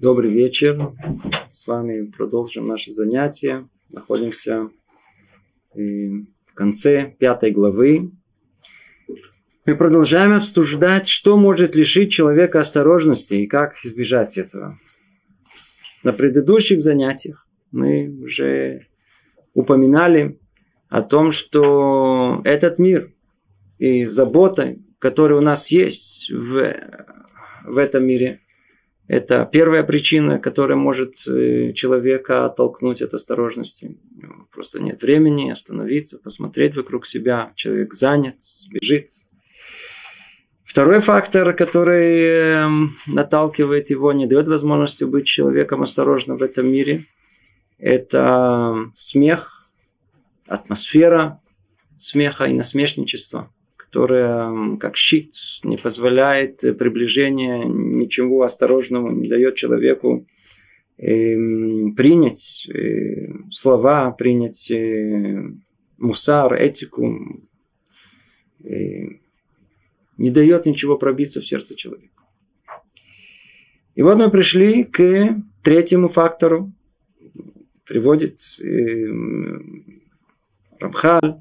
Добрый вечер. С вами продолжим наше занятие. Находимся э, в конце пятой главы. Мы продолжаем обсуждать, что может лишить человека осторожности и как избежать этого. На предыдущих занятиях мы уже упоминали о том, что этот мир и забота, которая у нас есть в, в этом мире – это первая причина, которая может э, человека оттолкнуть от осторожности. Просто нет времени остановиться, посмотреть вокруг себя. Человек занят, бежит. Второй фактор, который эм, наталкивает его, не дает возможности быть человеком осторожным в этом мире, это смех, атмосфера смеха и насмешничества – которая как щит не позволяет приближения ничего осторожного, не дает человеку э, принять э, слова, принять э, мусар, этику, не дает ничего пробиться в сердце человека. И вот мы пришли к третьему фактору, приводит Рамхаль,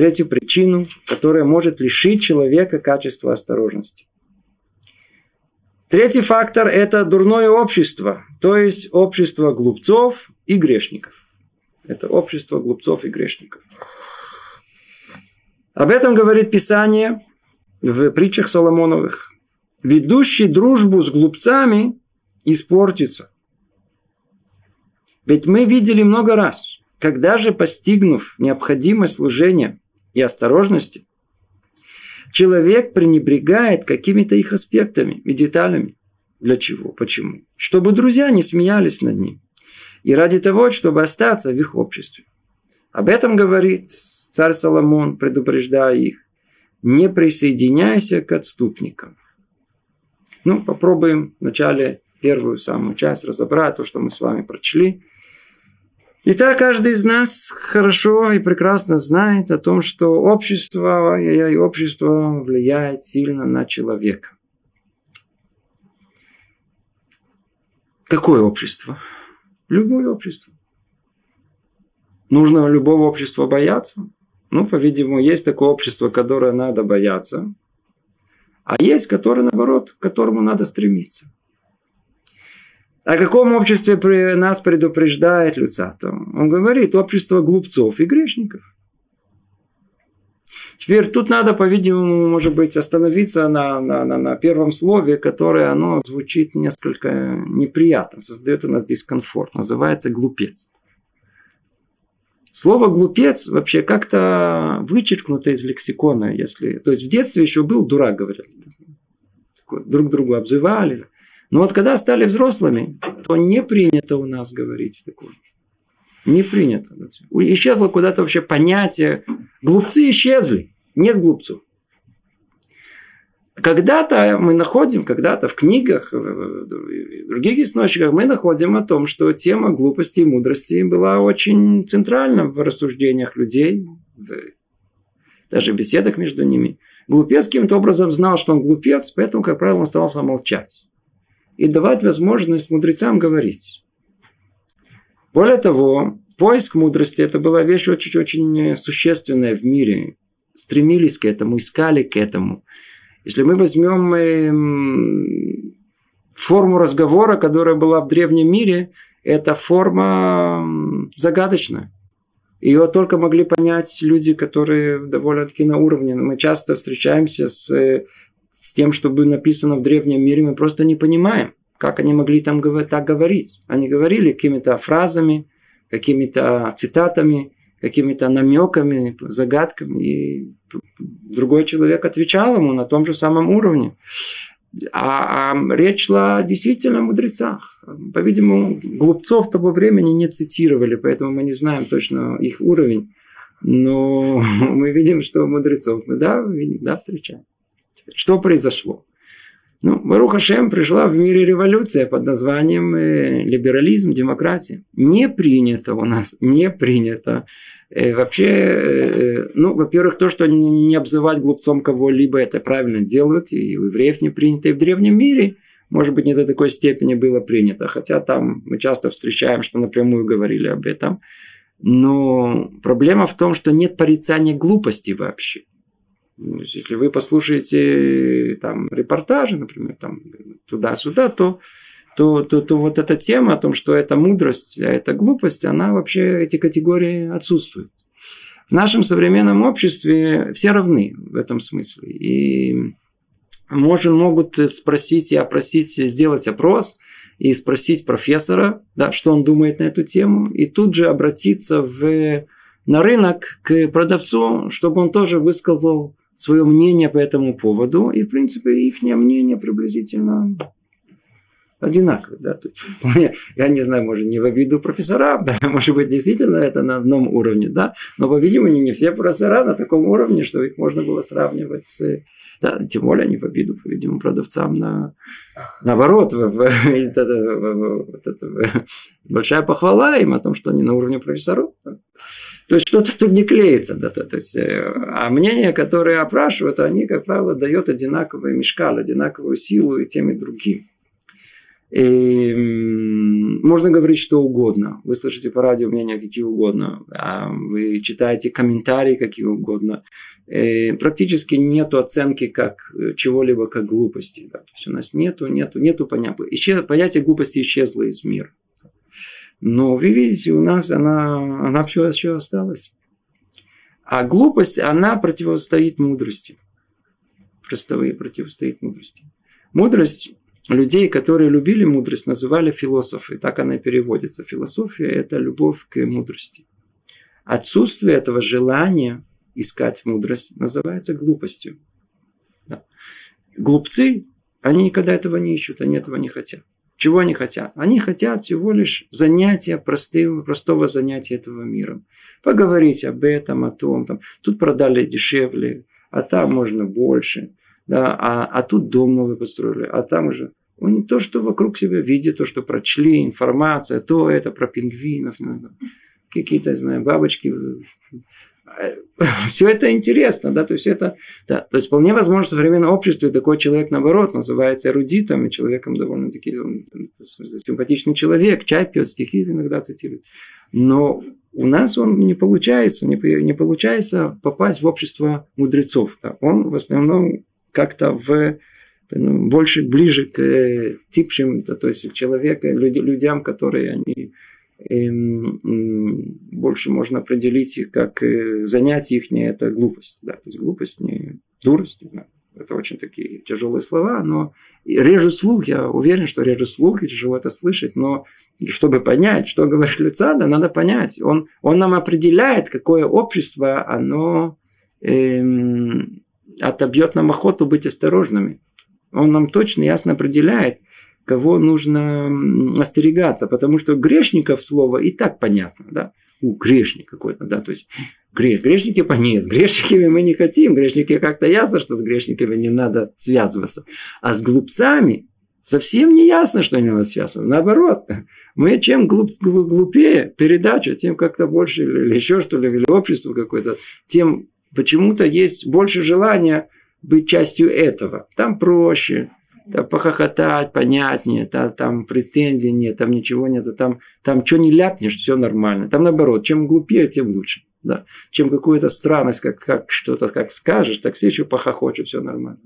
третью причину, которая может лишить человека качества осторожности. Третий фактор – это дурное общество, то есть общество глупцов и грешников. Это общество глупцов и грешников. Об этом говорит Писание в притчах Соломоновых. Ведущий дружбу с глупцами испортится. Ведь мы видели много раз – когда же, постигнув необходимость служения и осторожности, человек пренебрегает какими-то их аспектами и деталями. Для чего? Почему? Чтобы друзья не смеялись над ним. И ради того, чтобы остаться в их обществе. Об этом говорит царь Соломон, предупреждая их. Не присоединяйся к отступникам. Ну, попробуем вначале первую самую часть разобрать, то, что мы с вами прочли. Итак, каждый из нас хорошо и прекрасно знает о том, что общество и общество влияет сильно на человека. Какое общество? Любое общество. Нужно любого общества бояться? Ну, по-видимому, есть такое общество, которое надо бояться, а есть, которое, наоборот, к которому надо стремиться. О каком обществе нас предупреждает Люцатов? Он говорит, общество глупцов и грешников. Теперь тут надо, по-видимому, может быть, остановиться на, на, на, на первом слове, которое оно звучит несколько неприятно, создает у нас дискомфорт. Называется глупец. Слово глупец вообще как-то вычеркнуто из лексикона, если. То есть в детстве еще был дурак, говорят. Друг другу обзывали. Но вот когда стали взрослыми, то не принято у нас говорить такое. Не принято. Исчезло куда-то вообще понятие. Глупцы исчезли. Нет глупцов. Когда-то мы находим, когда-то в книгах, в других источниках мы находим о том, что тема глупости и мудрости была очень центральна в рассуждениях людей, в, даже в беседах между ними. Глупец каким-то образом знал, что он глупец, поэтому, как правило, он старался молчать и давать возможность мудрецам говорить. Более того, поиск мудрости – это была вещь очень-очень существенная в мире. Стремились к этому, искали к этому. Если мы возьмем эм, форму разговора, которая была в древнем мире, это форма загадочная. Ее только могли понять люди, которые довольно-таки на уровне. Мы часто встречаемся с с тем, что было написано в древнем мире, мы просто не понимаем, как они могли там так говорить. Они говорили какими-то фразами, какими-то цитатами, какими-то намеками, загадками. И другой человек отвечал ему на том же самом уровне. А, а речь шла действительно о мудрецах. По-видимому, глупцов того времени не цитировали, поэтому мы не знаем точно их уровень. Но мы видим, что мудрецов мы да, видим, да, встречаем. Что произошло? Ну, Баруха Шем пришла в мире революция под названием э, либерализм, демократия. Не принято у нас, не принято. Э, вообще, э, ну, во-первых, то, что не обзывать глупцом кого-либо, это правильно делают, и у евреев не принято, и в древнем мире может быть, не до такой степени было принято. Хотя там мы часто встречаем, что напрямую говорили об этом. Но проблема в том, что нет порицания глупости вообще. Если вы послушаете там репортажи, например, там туда-сюда, то, то, то, то вот эта тема о том, что это мудрость, а это глупость, она вообще, эти категории отсутствуют. В нашем современном обществе все равны в этом смысле. И можем, могут спросить и опросить, сделать опрос и спросить профессора, да, что он думает на эту тему, и тут же обратиться в, на рынок к продавцу, чтобы он тоже высказал свое мнение по этому поводу. И, в принципе, их мнение приблизительно одинаковые. Да? Я не знаю, может, не в обиду профессора, может быть, действительно это на одном уровне, да, но, по-видимому, не все профессора на таком уровне, что их можно было сравнивать с да, тем более они в обиду, по-видимому, продавцам на, наоборот. Большая похвала им о том, что они на уровне профессоров. То есть что-то тут не клеится. Да, то, то есть, э, а мнения, которые опрашивают, они, как правило, дают одинаковый мешкал, одинаковую силу и тем и другим. И можно говорить что угодно. Вы слышите по радио мнения какие угодно. А вы читаете комментарии какие угодно. И практически нету оценки как чего-либо как глупости. Да. То есть у нас нету, нету, нету понятия. Исчез, понятие глупости исчезло из мира. Но вы видите, у нас она, она все еще осталась. А глупость, она противостоит мудрости. Простовые противостоит мудрости. Мудрость людей, которые любили мудрость, называли философы. Так она и переводится. Философия – это любовь к мудрости. Отсутствие этого желания искать мудрость называется глупостью. Да. Глупцы, они никогда этого не ищут, они этого не хотят. Чего они хотят? Они хотят всего лишь занятия, простого, простого занятия этого мира. Поговорить об этом, о том. Там. Тут продали дешевле, а там можно больше. Да, а, а тут дом новый построили, а там уже он то, что вокруг себя видит, то, что прочли, информация, то это про пингвинов, ну, какие-то, знаю, бабочки. Все это интересно, да, то есть это, да, то есть вполне возможно в современном обществе такой человек, наоборот, называется эрудитом, и человеком довольно-таки симпатичный человек, чай пьет, стихи иногда цитирует. Но у нас он не получается, не, не получается попасть в общество мудрецов. Да. Он в основном как-то в ну, больше ближе к типшим, то есть человека, люди, людям, которые они эм, больше можно определить как э, занятие их не это глупость. Да, то есть глупость не дурость. Да. Это очень такие тяжелые слова, но режут слух, я уверен, что режут слух, и тяжело это слышать, но чтобы понять, что говорит Люцада, надо понять. Он, он нам определяет, какое общество, оно эм, отобьет нам охоту быть осторожными. Он нам точно ясно определяет, кого нужно остерегаться, потому что грешников слово и так понятно, да, у грешник какой-то, да, то есть грех, грешники понес, с грешниками мы не хотим, грешники как-то ясно, что с грешниками не надо связываться, а с глупцами совсем не ясно, что не надо связываться, наоборот, мы чем глуп, глупее передача, тем как-то больше или еще что-ли, или общество какое-то, тем почему-то есть больше желания быть частью этого. Там проще, там похохотать понятнее, там, там претензий нет, там ничего нет, там, там что не ляпнешь, все нормально. Там наоборот, чем глупее, тем лучше. Да. Чем какую-то странность, как, как что-то как скажешь, так все еще похохочут, все нормально.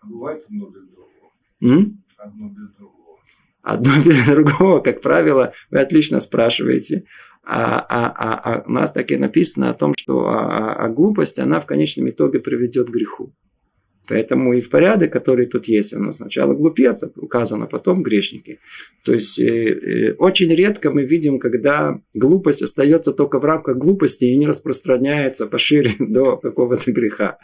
А бывает одно без другого. М? Одно без другого. Одно без другого, как правило, вы отлично спрашиваете. А, а, а, а у нас так и написано о том, что а, а, а глупость, она в конечном итоге приведет к греху. Поэтому и в порядок, который тут есть, оно сначала глупец, указано, потом грешники. То есть э, э, очень редко мы видим, когда глупость остается только в рамках глупости и не распространяется пошире до какого-то греха.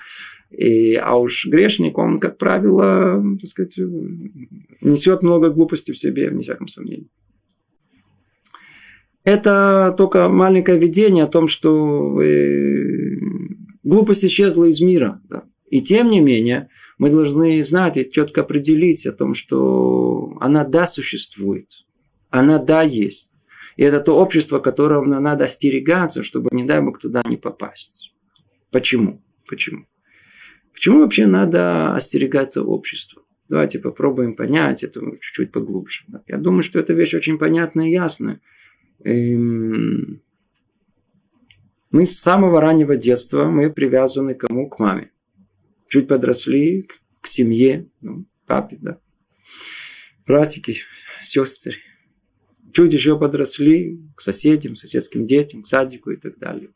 И, а уж грешник, он, как правило, так сказать, несет много глупости в себе, вне всяком сомнении. Это только маленькое видение о том, что э, глупость исчезла из мира. Да. И тем не менее, мы должны знать и четко определить о том, что она да существует, она да есть. И это то общество, которого надо остерегаться, чтобы, не дай бог, туда не попасть. Почему? Почему? Почему вообще надо остерегаться общества? Давайте попробуем понять это чуть-чуть поглубже. Я думаю, что эта вещь очень понятная и ясная. Эм, мы с самого раннего детства мы привязаны к кому? К маме. Чуть подросли к семье, ну, папе, да. Братики, сестры. Чуть еще подросли к соседям, соседским детям, к садику и так далее.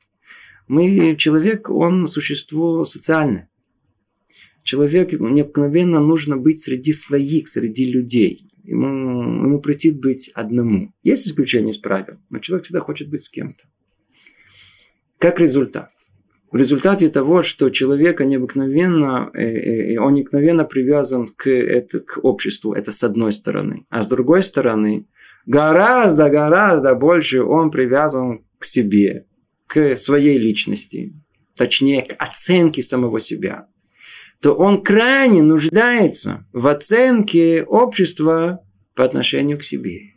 Мы, человек, он существо социальное. Человек необыкновенно нужно быть среди своих, среди людей. Ему, ему претит быть одному. Есть исключение из правил, но человек всегда хочет быть с кем-то. Как результат? В результате того, что человек необыкновенно, э, э, он необыкновенно привязан к, это, к обществу, это с одной стороны. А с другой стороны, гораздо, гораздо больше он привязан к себе, к своей личности, точнее, к оценке самого себя, то он крайне нуждается в оценке общества по отношению к себе.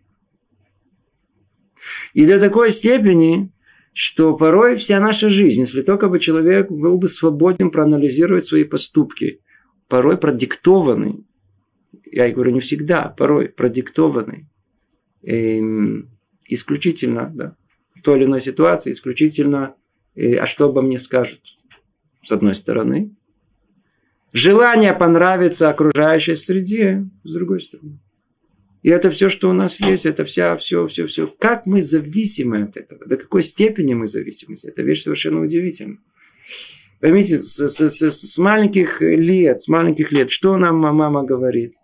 И до такой степени, что порой вся наша жизнь, если только бы человек был бы свободен проанализировать свои поступки, порой продиктованный, я говорю не всегда, порой продиктованный эм, исключительно да, той или иной ситуации исключительно, э, а что обо мне скажут, с одной стороны. Желание понравиться окружающей среде, с другой стороны. И это все, что у нас есть, это вся, все, все, все. Как мы зависимы от этого? До какой степени мы зависимы? Это вещь совершенно удивительная. Поймите, с, с, с, с маленьких лет, с маленьких лет, что нам мама говорит?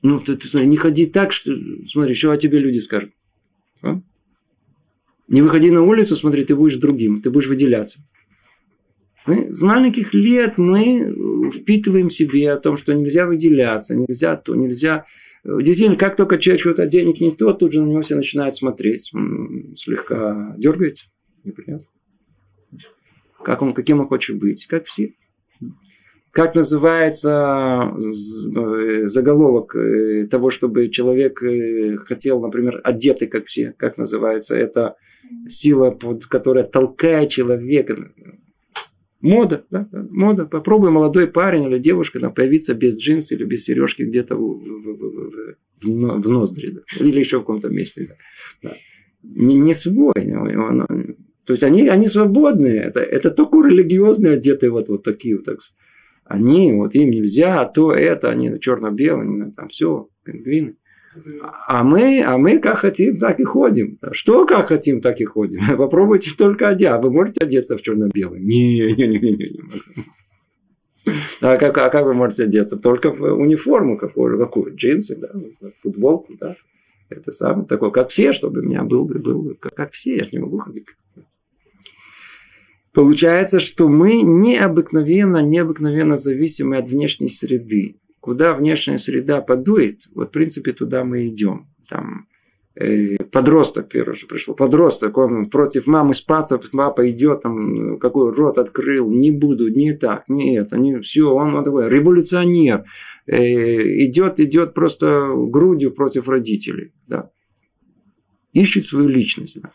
Ну, ты, ты смотри, не ходи так, что, смотри, что о тебе люди скажут. А? Не выходи на улицу, смотри, ты будешь другим, ты будешь выделяться. Мы с маленьких лет мы впитываем в себе о том, что нельзя выделяться, нельзя то, нельзя... Действительно, как только человек что-то денег не то, тут же на него все начинают смотреть. Слегка дергается. Неприятно. Как он, каким он хочет быть? Как все. Как называется э, заголовок э, того, чтобы человек э, хотел, например, одетый, как все? Как называется? Это сила, которая толкает человека. Мода, да, да, мода. Попробуй молодой парень или девушка там, появиться без джинс или без сережки где-то в, в, в, в, в ноздри, да, или еще в каком-то месте. Да. Да. Не, не свой. Он, то есть они, они свободные. Это, это только религиозные одетые вот, вот такие вот. Так, они, вот им нельзя, а то это, они черно-белые, там все, пингвины. А мы, а мы как хотим, так и ходим. Что как хотим, так и ходим. Попробуйте только одеться. А вы можете одеться в черно-белый? Не, не, не, не, не. А как, а как вы можете одеться? Только в униформу какую, какую? Джинсы, да, футболку, да. Это самое такое, как все, чтобы у меня был бы, был бы, как, как все, я не могу ходить. Получается, что мы необыкновенно, необыкновенно зависимы от внешней среды куда внешняя среда подует, вот в принципе туда мы идем. Там э, подросток первый же пришел, подросток, он против мамы с папой, папа идет, там, какой рот открыл, не буду, не так, не это, не все, он, он такой революционер, э, идет, идет просто грудью против родителей, да. Ищет свою личность, да.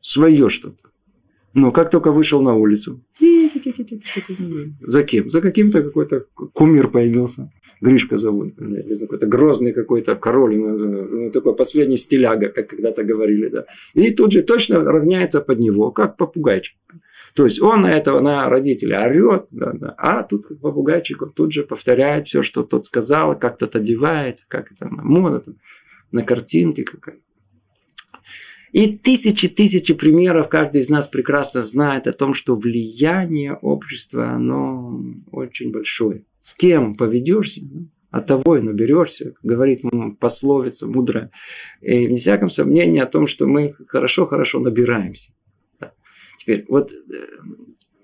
свое что-то. Но как только вышел на улицу, за кем? За каким-то какой-то кумир появился. Гришка зовут. Или какой-то грозный какой-то король. Ну, такой последний стиляга, как когда-то говорили. Да. И тут же точно равняется под него, как попугайчик. То есть он на этого, на родителя орет, да, да, а тут попугайчик, он тут же повторяет все, что тот сказал, как тот одевается, как это мода, там, на картинке какая и тысячи, тысячи примеров каждый из нас прекрасно знает о том, что влияние общества, оно очень большое. С кем поведешься, от того и наберешься, говорит пословица мудрая. И не всяком сомнении о том, что мы хорошо-хорошо набираемся. Теперь, вот э,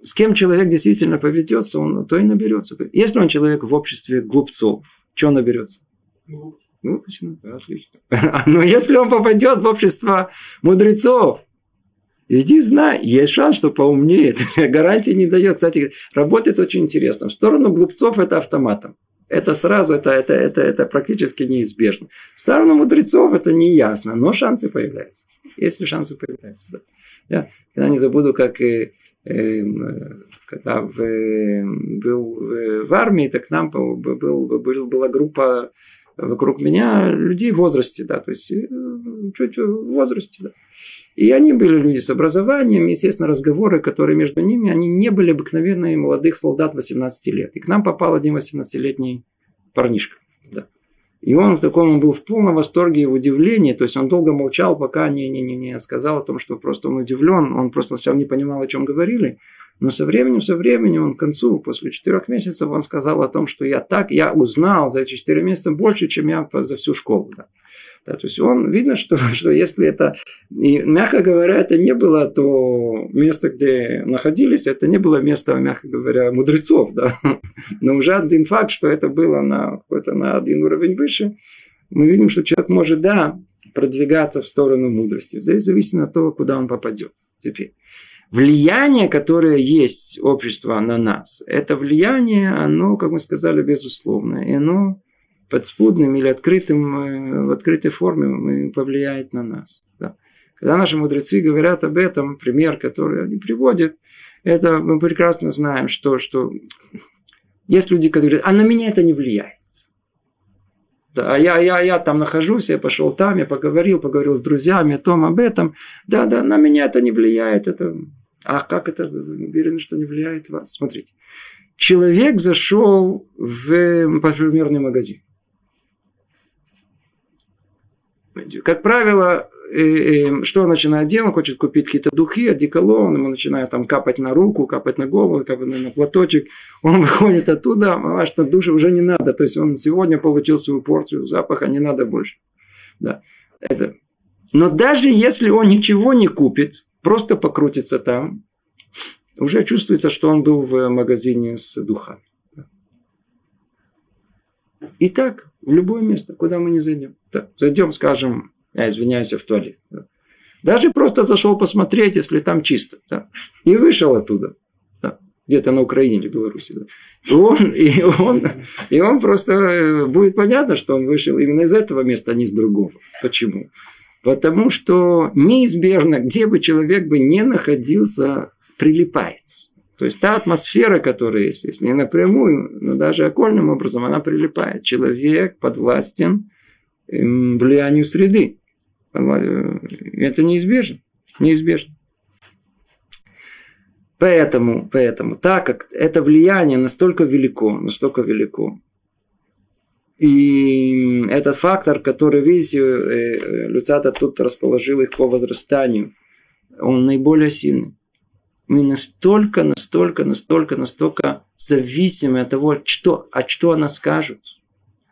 с кем человек действительно поведется, он то и наберется. Если он человек в обществе глупцов, что наберется? Ну, почему? Отлично. Но если он попадет в общество мудрецов, иди знай, есть шанс, что поумнеет. Гарантии не дает. Кстати, работает очень интересно. В сторону глупцов это автоматом. Это сразу, это, это, это, это практически неизбежно. В сторону мудрецов это не ясно, но шансы появляются. Если шансы появляются, да. Я когда не забуду, как э, э, когда в, э, был в армии, так к нам был, был, была группа вокруг меня людей в возрасте, да, то есть э, чуть в возрасте, да. И они были люди с образованием, естественно, разговоры, которые между ними, они не были обыкновенные молодых солдат 18 лет. И к нам попал один 18-летний парнишка. Да. И он в таком, он был в полном восторге и в удивлении, то есть он долго молчал, пока не, не, не, не сказал о том, что просто он удивлен, он просто сначала не понимал, о чем говорили, но со временем, со временем, он к концу, после четырех месяцев, он сказал о том, что я так, я узнал за эти четыре месяца больше, чем я за всю школу. Да. Да, то есть он видно, что, что если это, и мягко говоря, это не было то место, где находились, это не было место, мягко говоря, мудрецов, да. Но уже один факт, что это было на какой-то на один уровень выше, мы видим, что человек может, да, продвигаться в сторону мудрости, в зависимости от того, куда он попадет. Теперь. Влияние, которое есть общество на нас, это влияние, оно, как мы сказали, безусловное. И оно подспудным или открытым, э, в открытой форме повлияет на нас. Да. Когда наши мудрецы говорят об этом, пример, который они приводят, это мы прекрасно знаем, что, что есть люди, которые говорят, а на меня это не влияет. Да, а я, я, я там нахожусь, я пошел там, я поговорил, поговорил с друзьями о том, об этом. Да, да, на меня это не влияет. Это... А как это? Вы уверены, что не влияет вас? Смотрите. Человек зашел в парфюмерный магазин. Как правило, что он начинает делать? Он хочет купить какие-то духи, одеколон, ему начинает там капать на руку, капать на голову, капать на платочек. Он выходит оттуда, а что душе уже не надо. То есть он сегодня получил свою порцию запаха, не надо больше. Да. Это. Но даже если он ничего не купит, просто покрутится там, уже чувствуется, что он был в магазине с духами. Итак, в любое место, куда мы не зайдем. Да. Зайдем, скажем, я извиняюсь, в туалет. Да. Даже просто зашел посмотреть, если там чисто. Да. И вышел оттуда. Да. Где-то на Украине или Беларуси. Да. И, он, и, он, и он просто э, будет понятно, что он вышел именно из этого места, а не из другого. Почему? Потому что неизбежно, где бы человек бы не находился, прилипает. То есть та атмосфера, которая есть, если не напрямую, но даже окольным образом, она прилипает. Человек подвластен эм, влиянию среды. Это неизбежно. Неизбежно. Поэтому, поэтому, так как это влияние настолько велико, настолько велико, и этот фактор, который, видите, э, Люцата тут расположил их по возрастанию, он наиболее сильный мы настолько, настолько, настолько, настолько зависимы от того, что, а что о нас скажут,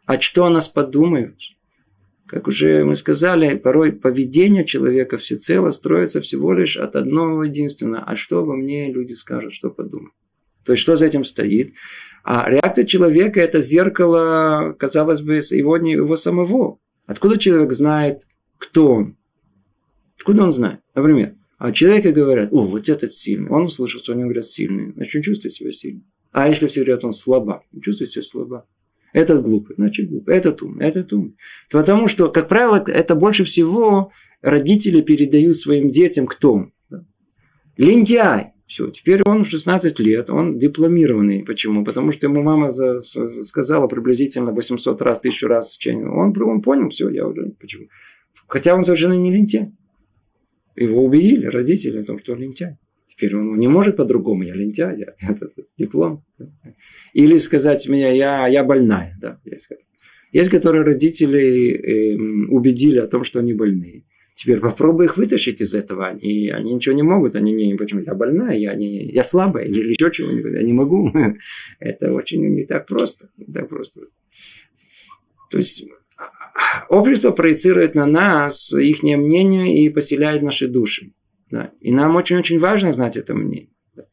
а что о нас подумают. Как уже мы сказали, порой поведение человека всецело строится всего лишь от одного единственного. А что обо мне люди скажут, что подумают. То есть, что за этим стоит? А реакция человека – это зеркало, казалось бы, его, его самого. Откуда человек знает, кто он? Откуда он знает? Например, а человеку говорят, о, вот этот сильный. Он услышал, что они говорят сильный. Значит, он чувствует себя сильным. А если все говорят, он слаба, он чувствует себя слаба. Этот глупый, значит глупый. Этот умный, этот умный. Потому что, как правило, это больше всего родители передают своим детям кто? Да? Лентяй. Все, теперь он в 16 лет, он дипломированный. Почему? Потому что ему мама за, сказала приблизительно 800 раз, 1000 раз. Он, он понял, все, я уже... Почему? Хотя он совершенно не лентяй. Его убедили родители о том, что он лентяй. Теперь он не может по-другому, я лентяй, я, это, это, диплом. Или сказать мне, я, я больная. Да, есть, есть, которые родители э, убедили о том, что они больные. Теперь попробуй их вытащить из этого. Они, они ничего не могут. Они не, почему? Я больная, я, не, я слабая, или еще чего-нибудь. Я не могу. Это очень не так просто. Не так просто. То есть общество проецирует на нас их мнение и поселяет наши души. Да. И нам очень-очень важно знать это мнение. Да.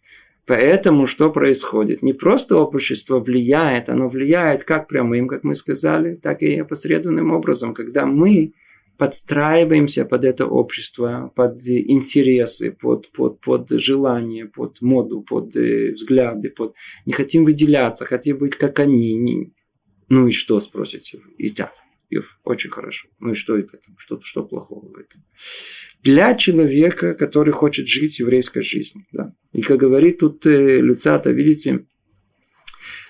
Поэтому что происходит? Не просто общество влияет, оно влияет как прямым, как мы сказали, так и опосредованным образом, когда мы подстраиваемся под это общество, под интересы, под, под, под желания, под моду, под э, взгляды, под... не хотим выделяться, хотим быть как они, не, Ну и что, спросите вы? И так, Йов, очень хорошо. Ну и что в этом? Что, что плохого в этом? Для человека, который хочет жить еврейской жизнью. Да? И как говорит тут э, Люцата, видите,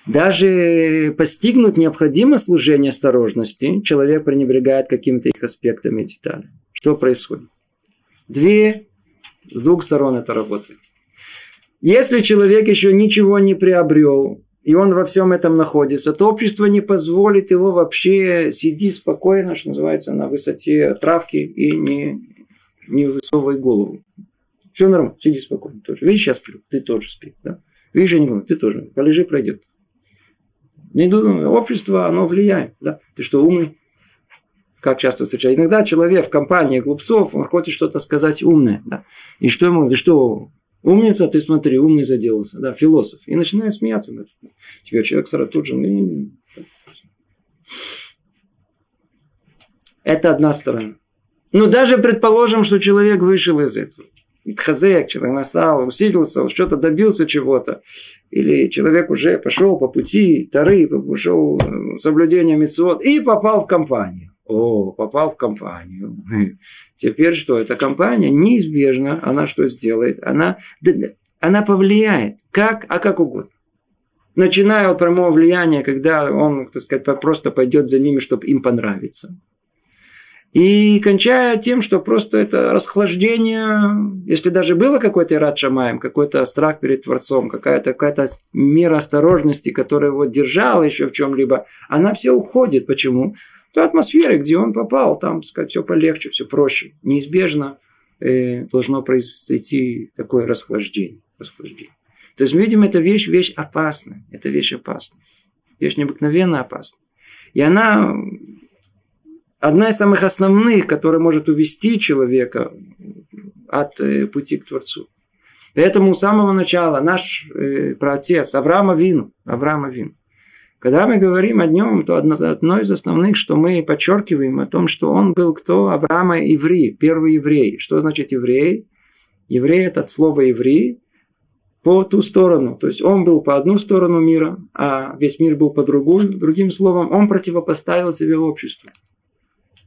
даже постигнуть необходимое служение осторожности, человек пренебрегает какими-то их аспектами и деталями. Что происходит? Две, с двух сторон это работает. Если человек еще ничего не приобрел, и он во всем этом находится, то общество не позволит его вообще сидеть спокойно, что называется, на высоте травки и не, не высовывай голову. Все нормально, сиди спокойно тоже. Видишь, я сплю, ты тоже спи. Да? Видишь, я не буду, ты тоже. Полежи, пройдет. Общество, оно влияет. Да? Ты что, умный? Как часто встречаю. Иногда человек в компании глупцов, он хочет что-то сказать умное. Да? И что ему, ты что, Умница, ты смотри, умный заделался, да, философ. И начинает смеяться. Да. Тебе человек сразу тут же... Ну, Это одна сторона. Ну, даже предположим, что человек вышел из этого. Хазек, человек настал, усилился, что-то добился чего-то. Или человек уже пошел по пути Тары, пошел соблюдение мецвод и попал в компанию. О, попал в компанию. Теперь что? Эта компания неизбежно, она что сделает? Она, она повлияет. Как? А как угодно. Начиная от прямого влияния, когда он, так сказать, просто пойдет за ними, чтобы им понравиться. И кончая тем, что просто это расхлаждение, если даже было какой-то рад шамаем, какой-то страх перед Творцом, какая-то какая мера осторожности, которая его держала еще в чем-либо, она все уходит. Почему? той атмосфере, где он попал, там, так сказать, все полегче, все проще. Неизбежно э, должно произойти такое расхлаждение. расхлаждение. То есть, видим, эта вещь, вещь опасная. Это вещь опасная. Вещь необыкновенно опасная. И она одна из самых основных, которая может увести человека от э, пути к Творцу. Поэтому с самого начала наш э, праотец Авраама Вину, Авраама Вину, когда мы говорим о нем, то одно, одно из основных, что мы подчеркиваем о том, что он был кто? Авраама Иври, первый еврей. Что значит еврей? Еврей – это от слова еврей по ту сторону. То есть он был по одну сторону мира, а весь мир был по другую. Другим словом, он противопоставил себе обществу.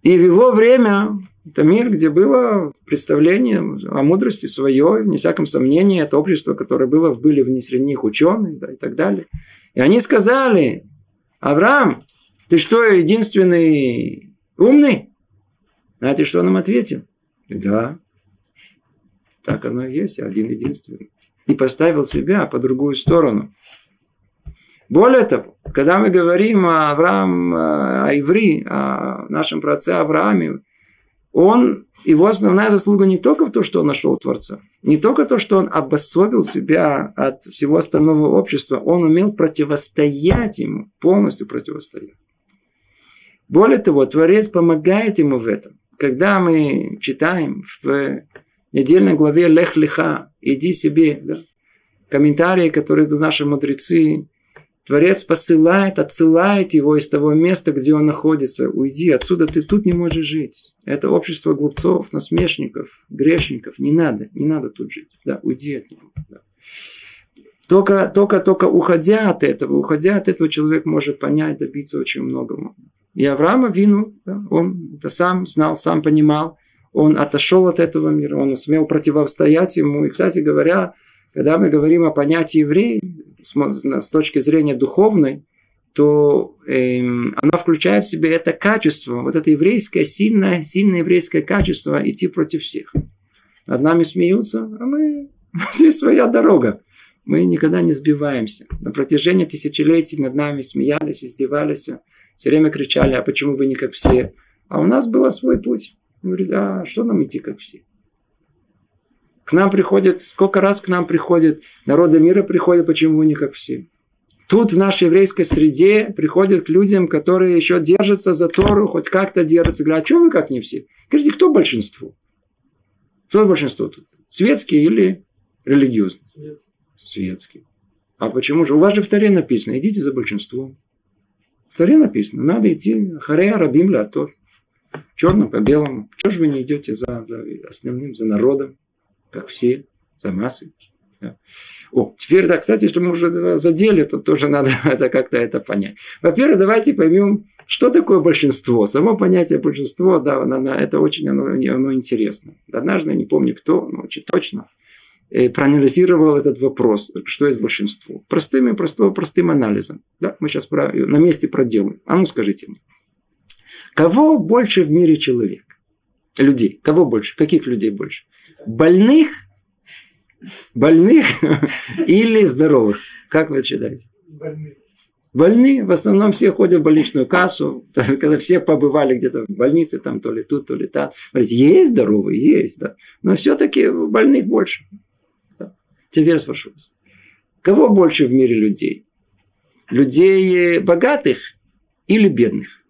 И в его время это мир, где было представление о мудрости свое, не всяком сомнении, это общество, которое было, были в них ученые да, и так далее. И они сказали, Авраам, ты что, единственный умный? Знаете, что он им ответил? Да, так оно и есть, один единственный. И поставил себя по другую сторону. Более того, когда мы говорим о Авраам, о Иври, о нашем праце Аврааме, он, его основная заслуга не только в том, что он нашел Творца, не только то, что он обособил себя от всего остального общества, он умел противостоять ему, полностью противостоять. Более того, Творец помогает ему в этом. Когда мы читаем в недельной главе Лех Леха, иди себе, да, комментарии, которые наши мудрецы Творец посылает, отсылает его из того места, где он находится. Уйди, отсюда ты тут не можешь жить. Это общество глупцов, насмешников, грешников. Не надо, не надо тут жить. Да, уйди от него. Да. Только, только, только уходя от этого, уходя от этого, человек может понять, добиться очень многого. И Авраама Вину, да, он это сам знал, сам понимал, он отошел от этого мира, он смел противостоять ему. И, кстати говоря, когда мы говорим о понятии еврей с, точки зрения духовной, то э, она включает в себя это качество, вот это еврейское, сильное, сильное еврейское качество идти против всех. Над нами смеются, а мы... Здесь своя дорога. Мы никогда не сбиваемся. На протяжении тысячелетий над нами смеялись, издевались, все время кричали, а почему вы не как все? А у нас был свой путь. Говорит, а что нам идти как все? К нам приходят, сколько раз к нам приходят, народы мира приходят, почему не как все. Тут в нашей еврейской среде приходят к людям, которые еще держатся за Тору, хоть как-то держатся. Говорят, а что вы как не все? Скажите, кто большинство? Кто большинство тут? Светские или религиозные? Светские. Светские. А почему же? У вас же в Таре написано, идите за большинством. В Таре написано, надо идти харея рабим ля. Черным по белому. Чего же вы не идете за, за основным, за народом? Как все, за массой. О, теперь, да, кстати, если мы уже задели, то тоже надо это как-то это понять. Во-первых, давайте поймем, что такое большинство. Само понятие большинство, да, оно, это очень оно, оно интересно. Однажды, не помню кто, но очень точно, э, проанализировал этот вопрос, что есть большинство. Простым и простым, простым анализом. Да, мы сейчас про, на месте проделаем. А ну скажите мне, кого больше в мире человек? Людей. Кого больше? Каких людей больше? Больных Больных или здоровых? Как вы считаете? Больные. Больные. В основном все ходят в больничную кассу. Когда все побывали где-то в больнице, там то ли тут, то ли там. Говорите, есть здоровые? Есть, да. Но все-таки больных больше. Да. Теперь спрошу вас. Кого больше в мире людей? Людей богатых или бедных?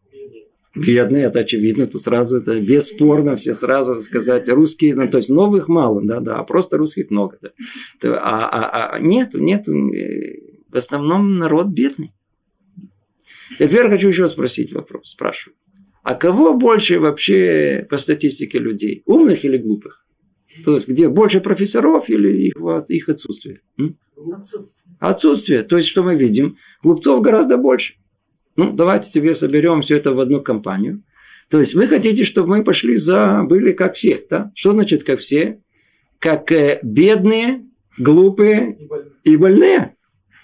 Бедные, это очевидно, то сразу это бесспорно, все сразу сказать, русские, ну, то есть новых мало, да, да, а просто русских много. Да. А, а, а нету, нету, э, в основном народ бедный. Теперь хочу еще спросить вопрос, спрашиваю. А кого больше вообще по статистике людей? Умных или глупых? То есть, где больше профессоров или их, их отсутствие? Отсутствие. Отсутствие. То есть, что мы видим? Глупцов гораздо больше. Ну, давайте тебе соберем все это в одну компанию. То есть вы хотите, чтобы мы пошли за, были как все, да? Что значит как все? Как э, бедные, глупые и больные.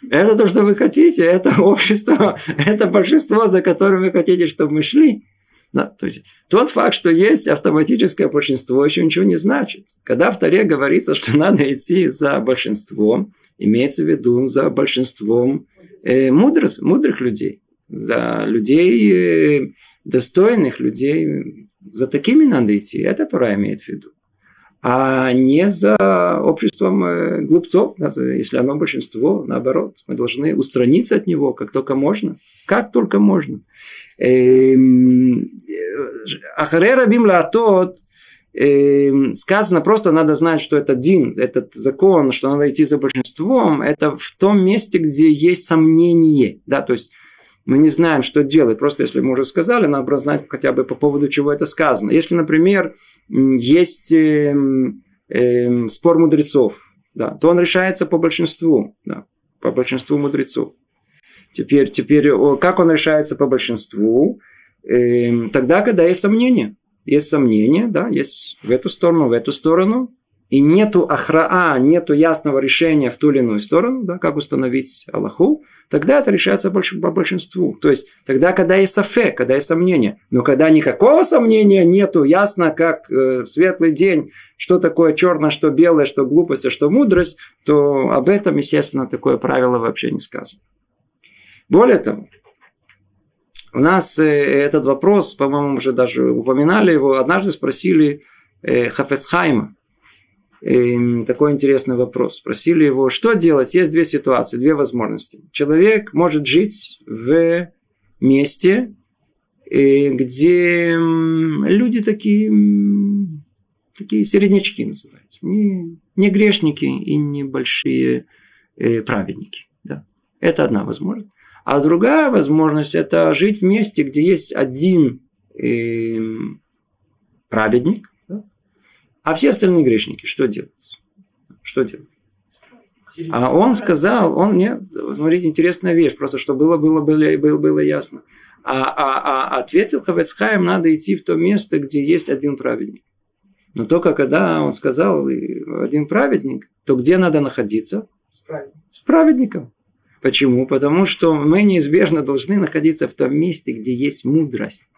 Это то, что вы хотите, это общество, это большинство, за которым вы хотите, чтобы мы шли. Да, то есть тот факт, что есть автоматическое большинство, еще ничего не значит. Когда в Таре говорится, что надо идти за большинством, имеется в виду за большинством э, мудрых, мудрых людей за людей э, достойных, людей, за такими надо идти. Это Тура имеет в виду. А не за обществом э, глупцов, если оно большинство, наоборот. Мы должны устраниться от него, как только можно. Как только можно. Эм, э, Ахаре бим лаатот эм, сказано, просто надо знать, что это дин, этот закон, что надо идти за большинством, это в том месте, где есть сомнение. Да, то есть мы не знаем, что делать. Просто если мы уже сказали, надо знать хотя бы по поводу чего это сказано. Если, например, есть э, э, спор мудрецов, да, то он решается по большинству, да, по большинству мудрецов. Теперь, теперь как он решается по большинству? Э, тогда, когда есть сомнения. Есть сомнения, да, есть в эту сторону, в эту сторону и нету ахраа, нету ясного решения в ту или иную сторону, да, как установить Аллаху, тогда это решается по большинству. То есть тогда, когда есть сафе, когда есть сомнение. Но когда никакого сомнения нету, ясно, как э, светлый день, что такое черное, что белое, что глупость, а что мудрость, то об этом, естественно, такое правило вообще не сказано. Более того, у нас э, этот вопрос, по-моему, уже даже упоминали его, однажды спросили э, Хафецхайма, такой интересный вопрос. Спросили его, что делать? Есть две ситуации, две возможности. Человек может жить в месте, э, где люди такие, такие середнячки называются. Не, не грешники и не большие э, праведники. Да. Это одна возможность. А другая возможность – это жить в месте, где есть один э, праведник, а все остальные грешники, что делать? Что делать? А он сказал, он нет, смотрите, интересная вещь, просто что было, было, было, было, было ясно. А, а, а ответил Хавецхайм, надо идти в то место, где есть один праведник. Но только когда он сказал один праведник, то где надо находиться? С праведником. С праведником. Почему? Потому что мы неизбежно должны находиться в том месте, где есть мудрость.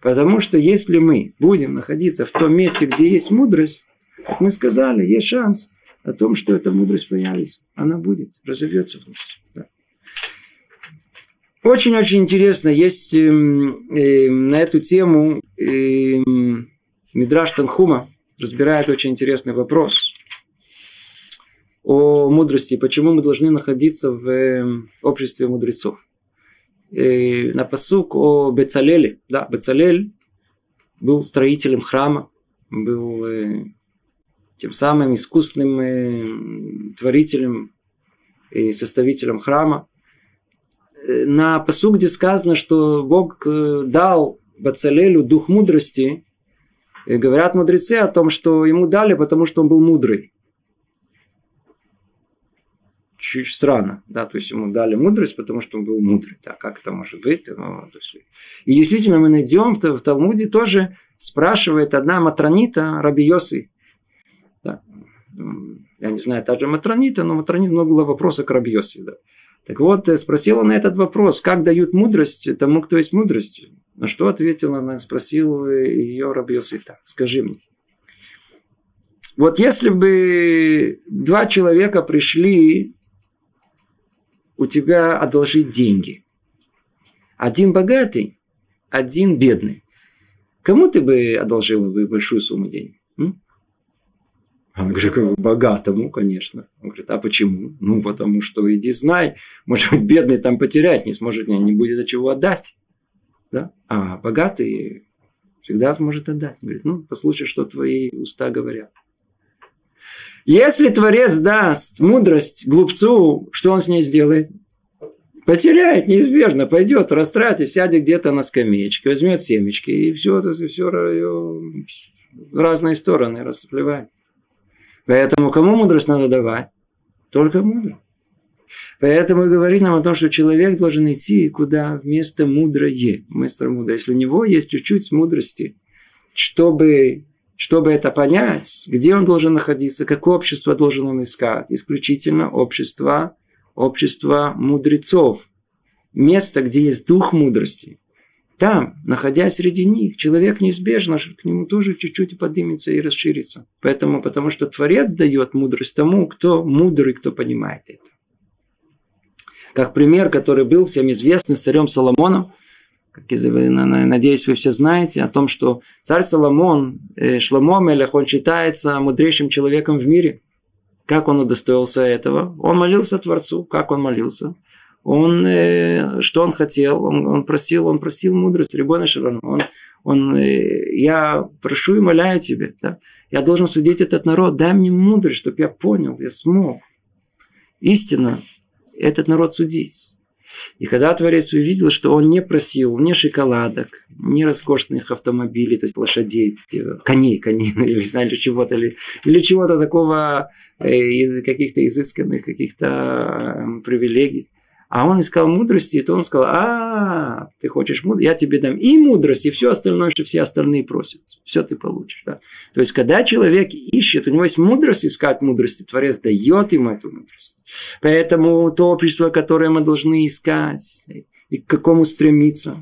Потому что если мы будем находиться в том месте, где есть мудрость, как мы сказали, есть шанс о том, что эта мудрость появится. Она будет, разовьется в нас. Да. Очень-очень интересно, есть э, э, на эту тему э, Мидраш Танхума разбирает очень интересный вопрос о мудрости, почему мы должны находиться в обществе мудрецов э, на посук о Бецалеле. Да, Бецалель был строителем храма, был э, тем самым искусным э, творителем и составителем храма. Э, на посук, где сказано, что Бог э, дал Бацалелю дух мудрости, говорят мудрецы о том, что ему дали, потому что он был мудрый. Чуть странно, да, то есть ему дали мудрость, потому что он был мудрый, да, как это может быть? Ну, то есть... И действительно мы найдем в Талмуде тоже спрашивает одна матронита Раби Йоси. Да. Я не знаю, та же матронита, но матронита много было вопросов к Раби Йоси, да. Так вот, э, спросила на этот вопрос, как дают мудрость тому, кто есть мудрость. На что ответила она, спросил ее Раби так, скажи мне, вот если бы два человека пришли у тебя одолжить деньги. Один богатый, один бедный. Кому ты бы одолжил бы большую сумму денег? Он говорит, богатому, конечно. Он говорит, а почему? Ну, потому что иди знай, может быть, бедный там потерять не сможет, не будет от чего отдать. Да? А богатый всегда сможет отдать. Он говорит, ну, послушай, что твои уста говорят. Если Творец даст мудрость глупцу, что он с ней сделает? Потеряет неизбежно, пойдет, растратит, сядет где-то на скамеечке, возьмет семечки и все это все в разные стороны расплевает. Поэтому кому мудрость надо давать? Только мудрым. Поэтому говорит нам о том, что человек должен идти куда вместо мудрое, вместо мудрое. Если у него есть чуть-чуть мудрости, чтобы чтобы это понять, где он должен находиться, какое общество должен он искать. Исключительно общество, общество мудрецов. Место, где есть дух мудрости. Там, находясь среди них, человек неизбежно к нему тоже чуть-чуть поднимется и расширится. Поэтому, потому что Творец дает мудрость тому, кто мудрый, кто понимает это. Как пример, который был всем известный с царем Соломоном, как надеюсь, вы все знаете, о том, что царь Соломон, э, Шломо Мелех, он считается мудрейшим человеком в мире. Как он удостоился этого? Он молился Творцу. Как он молился? Он, э, что он хотел? Он, он просил, он просил мудрость, Рибона Шарон. Он, он, э, я прошу и моляю тебе, да? я должен судить этот народ, дай мне мудрость, чтобы я понял, я смог истинно этот народ судить. И когда Творец увидел, что он не просил ни шоколадок, ни роскошных автомобилей, то есть лошадей, коней, коней, или знали чего-то, или, или чего-то такого э, из каких-то изысканных каких-то э, привилегий, а он искал мудрости, и то он сказал, а, ты хочешь мудрости, я тебе дам и мудрость, и все остальное, что все остальные просят. Все ты получишь. Да? То есть, когда человек ищет, у него есть мудрость искать мудрости, Творец дает ему эту мудрость. Поэтому то общество, которое мы должны искать, и к какому стремиться,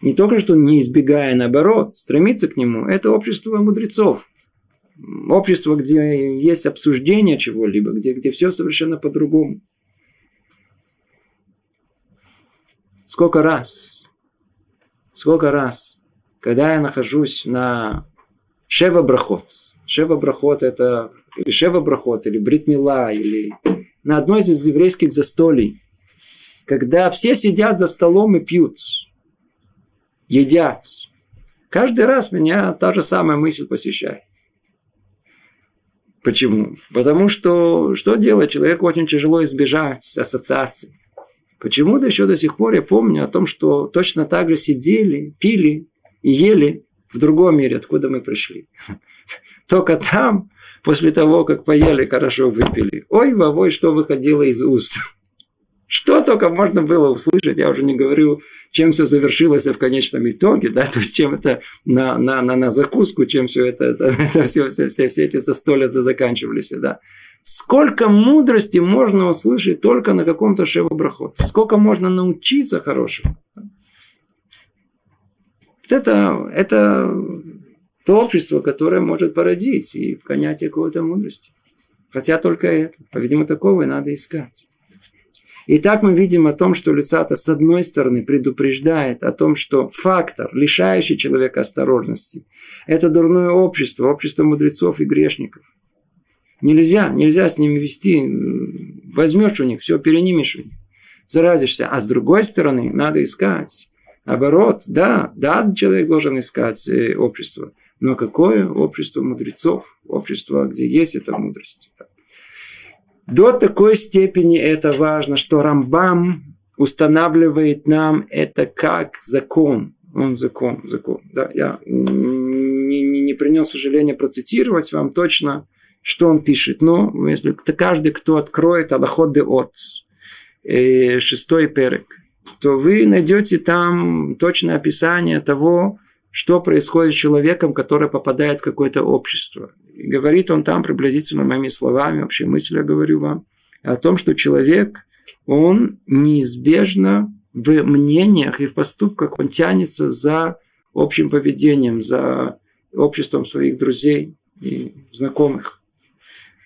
не только что не избегая, наоборот, стремиться к нему, это общество мудрецов. Общество, где есть обсуждение чего-либо, где, где все совершенно по-другому. Сколько раз, сколько раз, когда я нахожусь на Шева Брахот. Шева Брахот это или Шева Брахот, или Бритмила, или на одной из еврейских застолий, когда все сидят за столом и пьют, едят. Каждый раз меня та же самая мысль посещает. Почему? Потому что что делать? Человеку очень тяжело избежать ассоциаций. Почему-то еще до сих пор я помню о том, что точно так же сидели, пили и ели в другом мире, откуда мы пришли. Только там, после того, как поели, хорошо выпили. Ой, вовой, что выходило из уст. Что только можно было услышать, я уже не говорю, чем все завершилось в конечном итоге, да, то есть чем это на, на, на, на закуску, чем все это, это, это все, все, все, все эти застолья заканчивались, да. Сколько мудрости можно услышать только на каком-то шевобрахот. Сколько можно научиться хорошему. Вот это, это то общество, которое может породить и понятие какой-то мудрости. Хотя только это. По-видимому, такого и надо искать. И так мы видим о том, что Люцата с одной стороны предупреждает о том, что фактор, лишающий человека осторожности, это дурное общество, общество мудрецов и грешников – Нельзя, нельзя с ними вести. Возьмешь у них, все перенимешь у них. Заразишься. А с другой стороны, надо искать. Наоборот, да, да, человек должен искать э, общество. Но какое общество мудрецов? Общество, где есть эта мудрость. До такой степени это важно, что Рамбам устанавливает нам это как закон. Он закон, закон. Да, я не, не, не принес сожаления процитировать вам точно что он пишет? Ну, если каждый, кто откроет Аллахот де от, э, шестой перек, то вы найдете там точное описание того, что происходит с человеком, который попадает в какое-то общество. И говорит он там приблизительно моими словами, вообще мысль я говорю вам, о том, что человек, он неизбежно в мнениях и в поступках, он тянется за общим поведением, за обществом своих друзей и знакомых.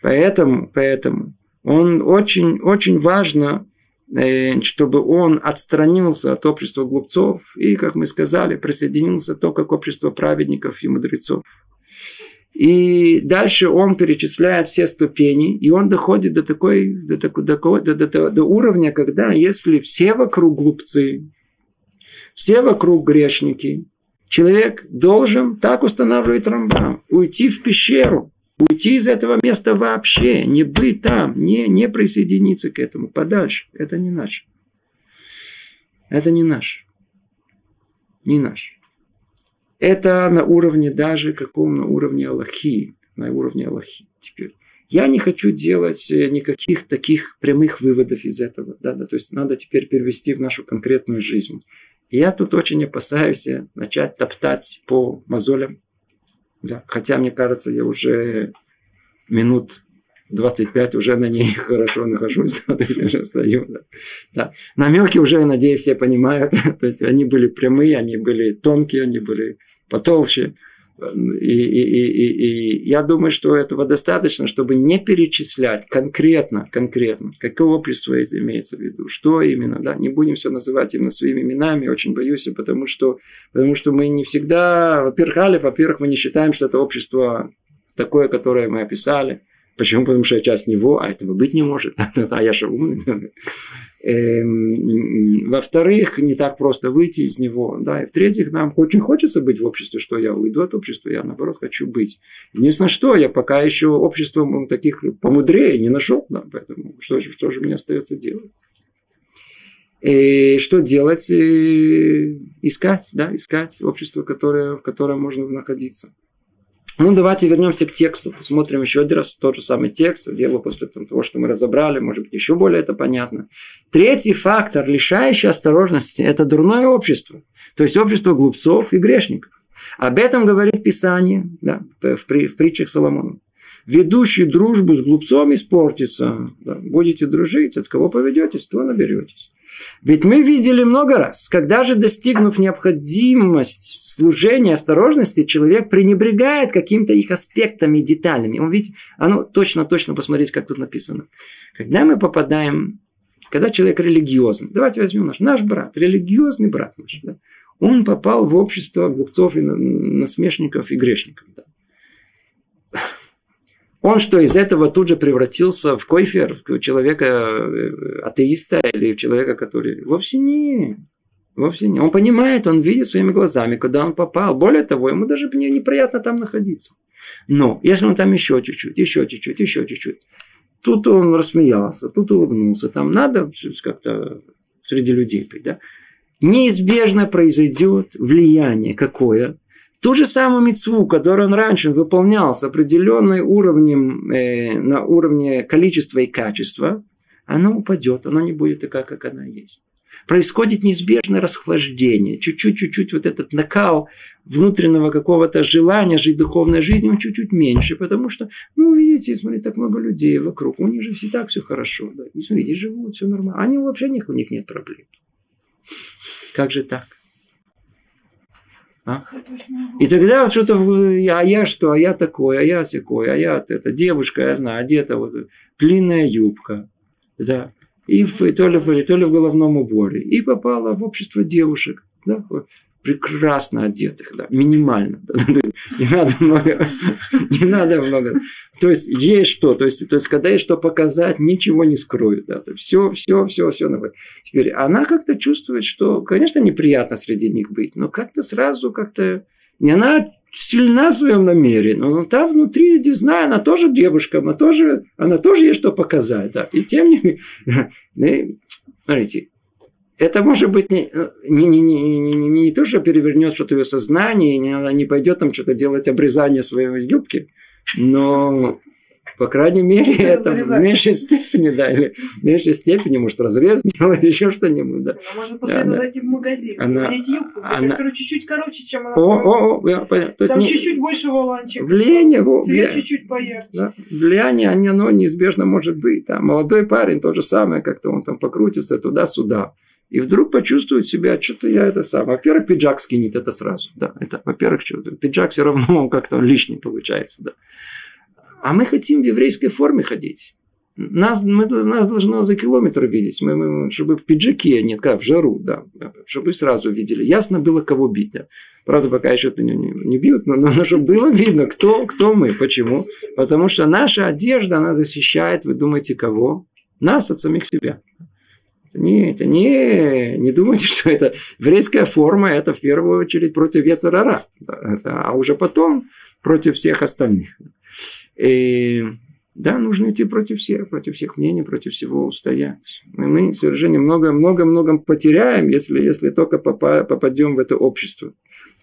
Поэтому, поэтому он очень, очень важно Э, чтобы он отстранился от общества глупцов и, как мы сказали, присоединился только к обществу праведников и мудрецов. И дальше он перечисляет все ступени, и он доходит до, такой, до, такой, до, до, до, до уровня, когда если все вокруг глупцы, все вокруг грешники, человек должен, так устанавливает Рамбам, уйти в пещеру, Уйти из этого места вообще, не быть там, не, не присоединиться к этому, подальше. Это не наш. Это не наш. Не наш. Это на уровне даже каком на уровне Аллахи. На уровне Аллахи. Теперь. Я не хочу делать э, никаких таких прямых выводов из этого. Да, да, то есть надо теперь перевести в нашу конкретную жизнь. я тут очень опасаюсь э, начать топтать по мозолям да. Хотя, мне кажется, я уже минут 25 уже на ней хорошо нахожусь, да, то есть уже стою. Да. Да. Намеки уже, надеюсь, все понимают. то есть они были прямые, они были тонкие, они были потолще. И, и, и, и, и я думаю, что этого достаточно, чтобы не перечислять конкретно, конкретно, какое это имеется в виду, что именно, да, не будем все называть именно своими именами, очень боюсь, потому что, потому что мы не всегда, во-первых, алиф, во-первых, мы не считаем, что это общество такое, которое мы описали. Почему? Потому что я часть него, а этого быть не может. а я же умный. Эм, во-вторых, не так просто выйти из него. Да? И в-третьих, нам очень хочется быть в обществе, что я уйду от общества, я наоборот хочу быть. Единственное, что я пока еще общество таких помудрее не нашел. Да? Поэтому что же, что же мне остается делать? И что делать? И искать, да, искать общество, которое, в котором можно находиться. Ну, давайте вернемся к тексту, посмотрим еще один раз тот же самый текст, дело после того, что мы разобрали, может быть, еще более это понятно. Третий фактор, лишающий осторожности, это дурное общество, то есть общество глупцов и грешников. Об этом говорит Писание да, в, в притчах Соломона ведущий дружбу с глупцом испортится. Да, будете дружить, от кого поведетесь, то наберетесь. Ведь мы видели много раз, когда же, достигнув необходимость служения осторожности, человек пренебрегает каким-то их аспектами деталями. Он видит, а ну точно-точно посмотрите, как тут написано. Когда мы попадаем, когда человек религиозный, давайте возьмем наш, наш брат, религиозный брат наш, да, он попал в общество глупцов и насмешников и грешников. Да. Он что, из этого тут же превратился в койфер, в человека э, атеиста или в человека, который... Вовсе не. Вовсе не. Он понимает, он видит своими глазами, куда он попал. Более того, ему даже неприятно там находиться. Но если он там еще чуть-чуть, еще чуть-чуть, еще чуть-чуть, тут он рассмеялся, тут улыбнулся, там надо как-то среди людей быть, да? Неизбежно произойдет влияние какое? Ту же самую мецву, которую он раньше выполнял с определенным уровнем, э, на уровне количества и качества, оно упадет, оно не будет такая, как она есть. Происходит неизбежное расхлаждение. Чуть-чуть, чуть-чуть вот этот накал внутреннего какого-то желания жить духовной жизнью, он чуть-чуть меньше, потому что, ну, видите, смотрите, так много людей вокруг, у них же все так все хорошо, да, и смотрите, живут, все нормально, они вообще у них нет проблем. Как же так? А? И тогда вот что-то, а я что, а я такой, а я секой, а я это, девушка, я знаю, одета вот длинная юбка, да, и в, то, ли, то ли в головном уборе, и попала в общество девушек, да, прекрасно одетых, да, минимально. Да, не надо много, не надо много. То есть есть что, то есть, то есть когда есть что показать, ничего не скроют. Да, все, все, все, все. Теперь она как-то чувствует, что, конечно, неприятно среди них быть, но как-то сразу как-то не она сильна в своем намерении, но там внутри, не знаю, она тоже девушка, она тоже, она тоже есть что показать. Да. И тем не менее, смотрите, это может быть не, не, не, не, не, не то, что перевернет что-то в ее сознание, не, она не пойдет там что-то делать обрезание своей юбки, но По крайней мере, это в Разрезать. меньшей степени, да, или в меньшей степени, может, разрез делать, еще что-нибудь, да. А можно после Да, этого да. зайти в магазин, Она- надеть юбку, она- которая чуть-чуть короче, чем она. О, о, о, я понял. То есть Там не- чуть-чуть больше воланчик. влияние, во- Цвет вля- чуть-чуть поярче. да, влияние, оно неизбежно может быть. Да. Молодой парень то же самое, как-то он там покрутится туда-сюда. И вдруг почувствует себя, что-то я это сам. Во-первых, пиджак скинет это сразу. Да, это, во-первых, что пиджак все равно как-то лишний получается. Да. А мы хотим в еврейской форме ходить. Нас, мы, нас должно за километр видеть, мы, мы- чтобы в пиджаке, нет, как в жару, да, чтобы сразу видели. Ясно было, кого бить. Да. Правда, пока еще не, не, не бьют, но, но чтобы было видно, кто, кто мы, почему. Потому что наша одежда, она защищает, вы думаете, кого? Нас от самих себя. Это не, не, думайте, что это еврейская форма, это в первую очередь против Яцерара, а уже потом против всех остальных. И, да, нужно идти против всех, против всех мнений, против всего устоять. Мы, мы совершенно много-много-много потеряем, если, если только попа- попадем в это общество.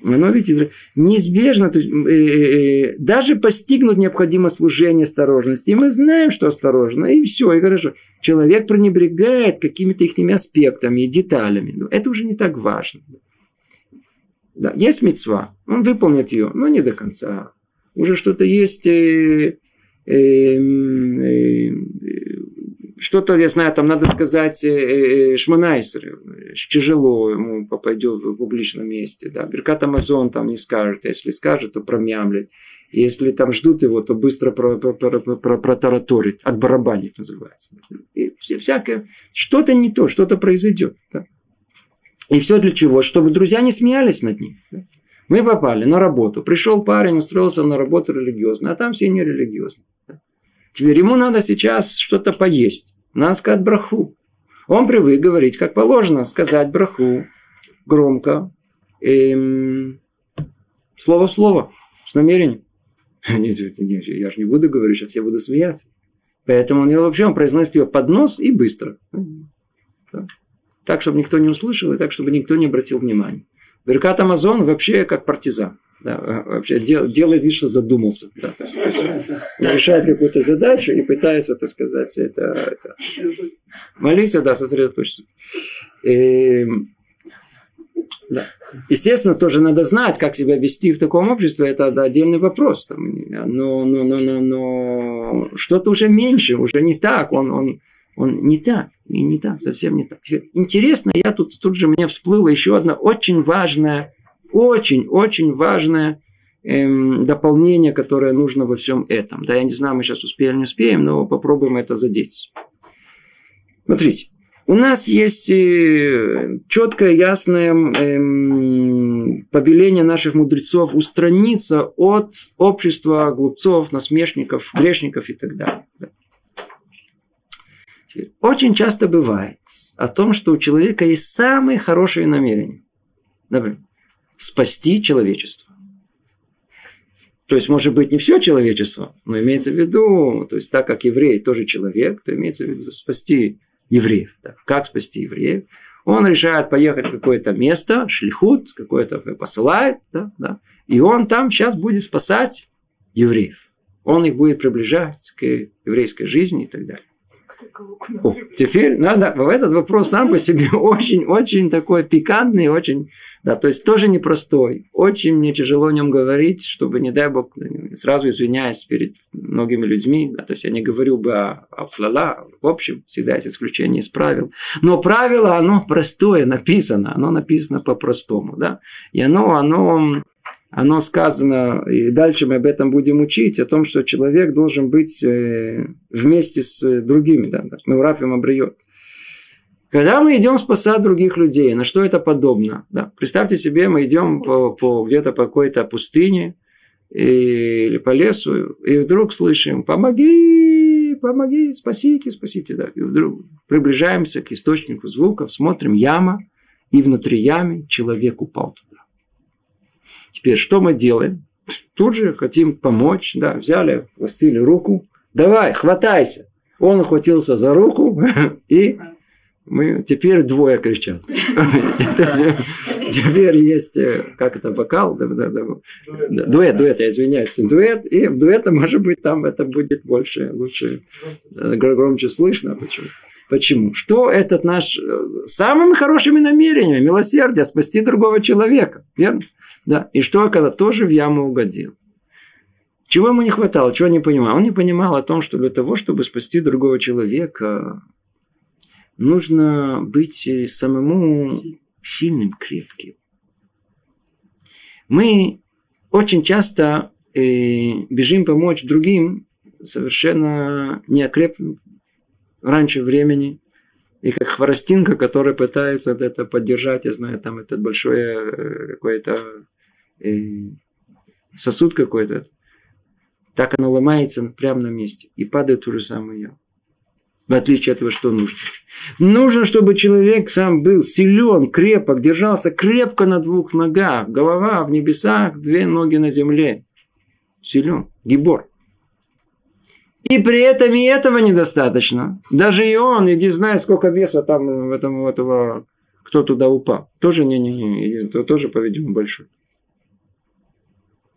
Оно, видите, неизбежно, то есть, э, э, даже постигнуть необходимо служение осторожности. И мы знаем, что осторожно, и все, и хорошо. Человек пренебрегает какими-то их аспектами и деталями. Ну, Это уже не так важно. Да, есть мецва, он выполнит ее, но не до конца. Уже что-то есть, э, э, э, э, что-то, я знаю, там надо сказать э, э, шманайсер, тяжело ему попадет в публичном месте. Да. Беркат Амазон там не скажет, если скажет, то промямлет. Если там ждут его, то быстро про, про, про, про- про- протараторит, отбарабанит называется. И вся- всякое, что-то не то, что-то произойдет. да. И все для чего? Чтобы друзья не смеялись над ним. да. Мы попали на работу. Пришел парень, устроился на работу религиозную, а там все нерелигиозные. Теперь ему надо сейчас что-то поесть. Надо сказать браху. Он привык говорить, как положено, сказать браху громко, эм, слово в слово, с намерением. Нет, это не- я же не буду говорить, что все будут смеяться. Поэтому он ее вообще он произносит ее под нос и быстро. Так, чтобы никто не услышал, и так, чтобы никто не обратил внимания. Беркат Амазон вообще как партизан. Да, э, вообще дел- делает вид, что задумался. Да, то есть, решает какую-то задачу и пытается, так сказать, это, это молиться, да, сосредоточиться. И, да. Естественно, тоже надо знать, как себя вести в таком обществе, это да, отдельный вопрос. Там, но, но, но, но, но что-то уже меньше, уже не так, он, он, он не так, и не так, совсем не так. Теперь, интересно, я тут, тут же мне всплыла еще одна очень важная, очень-очень важная эм, дополнение, которое нужно во всем этом. Да, я не знаю, мы сейчас успеем, не успеем, но попробуем это задеть. Смотрите, у нас есть э, четкое, ясное эм, повеление наших мудрецов устраниться от общества глупцов, насмешников, грешников и так далее. Да. Очень часто бывает о том, что у человека есть самые хорошие намерения. Например, спасти человечество. То есть, может быть, не все человечество, но имеется в виду, то есть, так как еврей тоже человек, то имеется в виду спасти евреев. Да. Как спасти евреев? Он решает поехать в какое-то место, шлихут, какое-то посылает, да, да, и он там сейчас будет спасать евреев. Он их будет приближать к еврейской жизни и так далее. Теперь надо, в этот вопрос сам по себе очень-очень такой пикантный, очень, да, то есть тоже непростой. Очень мне тяжело о нем говорить, чтобы, не дай бог, сразу извиняюсь перед многими людьми, да, то есть я не говорю бы о, о флала, в общем, всегда есть исключение из правил. Но правило, оно простое, написано, оно написано по-простому, да, и оно, оно, оно сказано, и дальше мы об этом будем учить, о том, что человек должен быть э, вместе с другими. Да, мы Рафим обриет. Когда мы идем спасать других людей, на что это подобно? Да? Представьте себе, мы идем по, по, где-то по какой-то пустыне и- или по лесу, и вдруг слышим «помоги, помоги, спасите, спасите». Да? И вдруг приближаемся к источнику звуков, смотрим яма, и внутри ямы человек упал туда. Теперь что мы делаем? Тут же хотим помочь, да, взяли, хватили руку, давай, хватайся. Он ухватился за руку и Мы теперь двое кричат. Теперь есть, э, как это, вокал, дуэт, дуэт, я извиняюсь, дуэт, и в дуэте, может быть, там это будет больше, лучше, э, громче слышно. Почему? Почему? Что этот наш э, самыми хорошими намерениями, милосердие, спасти другого человека. Верно? Да. И что, когда тоже в яму угодил? Чего ему не хватало, чего не понимал? Он не понимал о том, что для того, чтобы спасти другого человека, нужно быть самому сильным, крепким. Мы очень часто э, бежим помочь другим, совершенно не окрепнув раньше времени. И как хворостинка, которая пытается это поддержать, я знаю, там этот большой э, какой-то э, сосуд какой-то. Так оно ломается прямо на месте и падает ту же самую. В отличие от этого, что нужно? Нужно, чтобы человек сам был силен, крепок, держался крепко на двух ногах. Голова в небесах, две ноги на земле. Силен. Гибор. И при этом и этого недостаточно. Даже и он, иди знай, сколько веса там в этом, этого, кто туда упал. Тоже не, не, не, тоже, по-видимому, большой.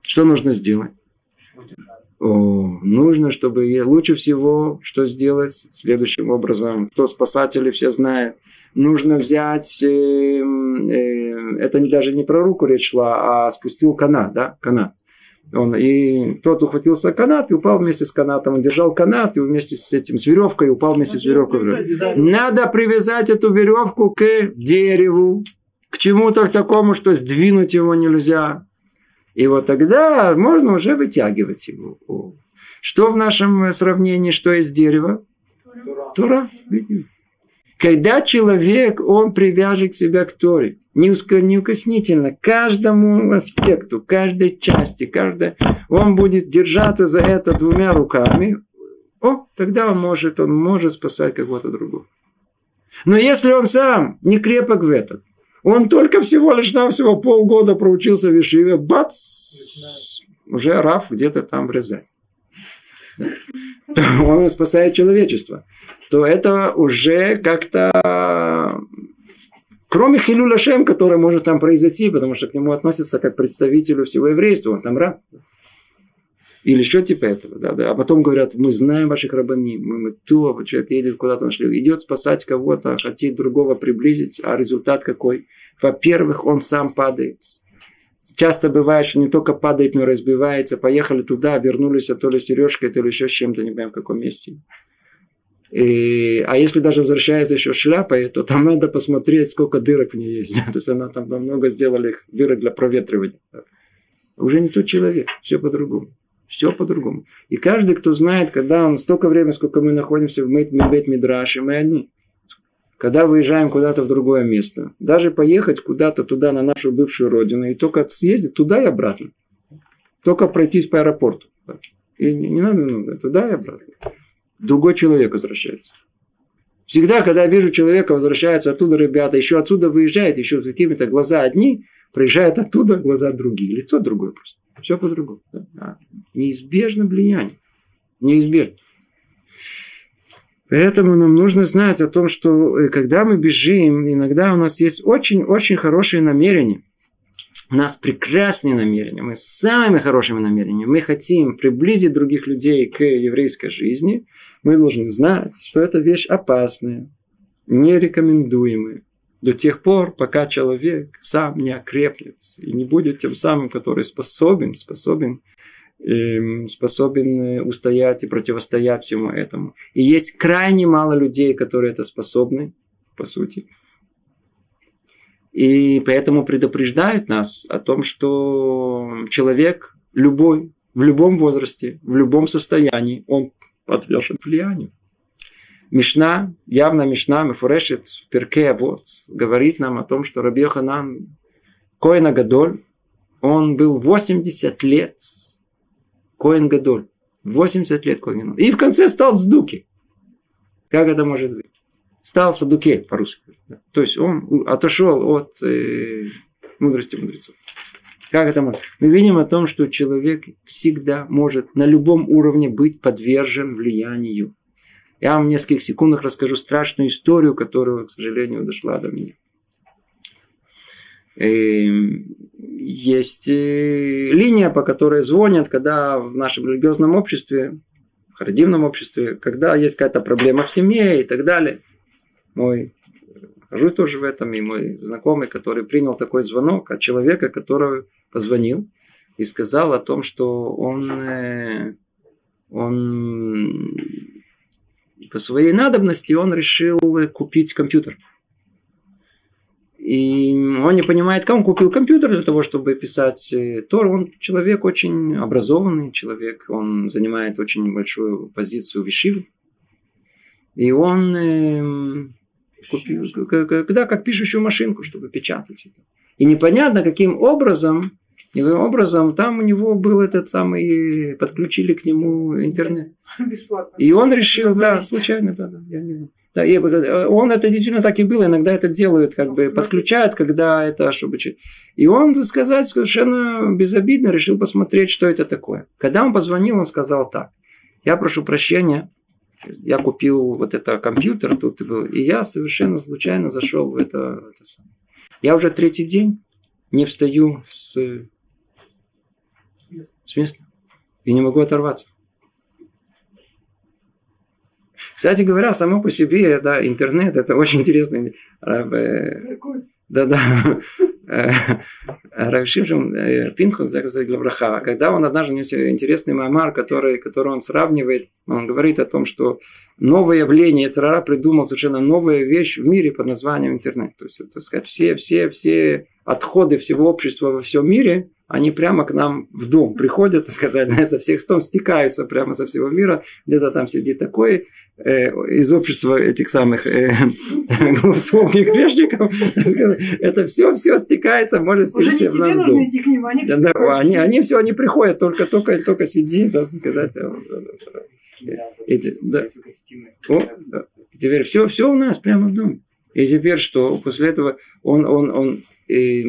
Что нужно сделать? О, нужно, чтобы лучше всего, что сделать следующим образом. Кто спасатели, все знают. Нужно взять, э, э, это даже не про руку речь шла, а спустил канат, да, канат. Он, и тот ухватился канат и упал вместе с канатом. Он держал канат и вместе с этим, с веревкой упал вместе с веревкой. Надо привязать эту веревку к дереву, к чему-то такому, что сдвинуть его нельзя. И вот тогда можно уже вытягивать его. Что в нашем сравнении, что из дерева? Тура. Когда человек, он привяжет себя к Торе, неукоснительно, каждому аспекту, каждой части, каждой, он будет держаться за это двумя руками, о, тогда он может, он может спасать кого-то другого. Но если он сам не крепок в этом, он только всего лишь навсего полгода проучился в Ишиве, бац, уже Раф где-то там Он спасает человечество. То это уже как-то кроме Хилюля Шем, который может там произойти, потому что к нему относятся как к представителю всего еврейства, он там раб. Или еще типа этого. Да, да. А потом говорят, мы знаем ваших рабани, мы, мы то, человек едет куда-то нашли, идет спасать кого-то, хотит другого приблизить, а результат какой? Во-первых, он сам падает. Часто бывает, что не только падает, но и разбивается. Поехали туда, вернулись, а то ли сережкой, то ли еще чем-то, не понимаю, в каком месте. И, а если даже возвращается еще шляпой, то там надо посмотреть, сколько дырок в ней есть. То есть она там много сделали их дырок для проветривания. Уже не тот человек, все по-другому. Все по-другому. И каждый, кто знает, когда он столько времени, сколько мы находимся в Бейт Мидраше, мы одни. Когда выезжаем куда-то в другое место, даже поехать куда-то туда, на нашу бывшую родину, и только съездить туда и обратно. Только пройтись по аэропорту. И не, надо много, туда и обратно. Другой человек возвращается. Всегда, когда я вижу человека, возвращается оттуда ребята, еще отсюда выезжает, еще с какими-то глаза одни, приезжает оттуда глаза другие, лицо другое просто. Все по-другому. Да? Неизбежно влияние. Неизбежно. Поэтому нам нужно знать о том, что э, когда мы бежим, иногда у нас есть очень-очень хорошие намерения. У нас прекрасные намерения. Мы с самыми хорошими намерениями. Мы хотим приблизить других людей к еврейской жизни. Мы должны знать, что это вещь опасная, нерекомендуемая до тех пор, пока человек сам не окрепнет и не будет тем самым, который способен, способен, способен устоять и противостоять всему этому. И есть крайне мало людей, которые это способны, по сути. И поэтому предупреждают нас о том, что человек любой, в любом возрасте, в любом состоянии, он подвержен влиянию. Мишна, явно Мишна, Мефурешет в Перке, вот, говорит нам о том, что Раби Ханан Коина Гадоль, он был 80 лет Коин Гадоль. 80 лет Коин И в конце стал Сдуки. Как это может быть? Стал Садуке по-русски. То есть он отошел от э, мудрости мудрецов. Как это может? Мы видим о том, что человек всегда может на любом уровне быть подвержен влиянию Я вам в нескольких секундах расскажу страшную историю, которая, к сожалению, дошла до меня. И есть э, линия, по которой звонят, когда в нашем религиозном обществе, в харадимном обществе, когда есть какая-то проблема в семье и так далее. Мой нахожусь тоже в этом, и мой знакомый, который принял такой звонок от человека, который позвонил и сказал о том, что он, э, он по своей надобности он решил купить компьютер. И он не понимает, как он купил компьютер для того, чтобы писать Тор. Он человек очень образованный человек. Он занимает очень большую позицию в Ишиве. И он э, купил, когда как пишущую машинку, чтобы печатать это. И непонятно, каким образом, каким образом там у него был этот самый, подключили к нему интернет. Бесплатно. И он решил, да, случайно, да, да, я не знаю. Да, и он это действительно так и было. Иногда это делают, как бы подключают, когда это чтобы И он, так сказать, совершенно безобидно решил посмотреть, что это такое. Когда он позвонил, он сказал так. Я прошу прощения, я купил вот это компьютер тут был, и я совершенно случайно зашел в это, это самое. Я уже третий день не встаю с, с места и не могу оторваться. Кстати говоря, само по себе, да, интернет, это очень интересный да, да. Равшимшин Пинхус, Главраха, когда он однажды нес интересный маймар, который, который он сравнивает, он говорит о том, что новое явление, Царара придумал совершенно новую вещь в мире под названием интернет. То есть, так сказать, все, все, все отходы всего общества во всем мире, они прямо к нам в дом приходят, так сказать, со всех сторон стекаются прямо со всего мира. Где-то там сидит такой, Э, из общества этих самых э, голословных грешников, это все, все стекается, может Уже не тебе нужно идти к ним, они да, да, они, они все, они приходят, только, только, только сиди, да, сказать. Э, эти, да. О. Теперь все, все у нас прямо в доме. И теперь что? После этого он, он, он, э,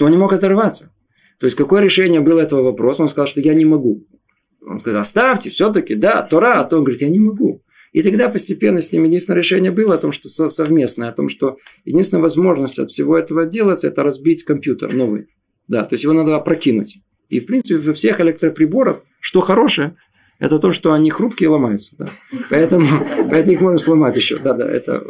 он не мог оторваться. То есть, какое решение было этого вопроса? Он сказал, что я не могу. Он сказал, оставьте, все-таки, да, Тора. А то он говорит, я не могу. И тогда постепенно с ним единственное решение было о том, что совместное, о том, что единственная возможность от всего этого делать, это разбить компьютер новый. Да, то есть его надо опрокинуть. И, в принципе, во всех электроприборах, что хорошее, это то, что они хрупкие и ломаются. Да. Поэтому, поэтому их можно сломать еще. Да, да, это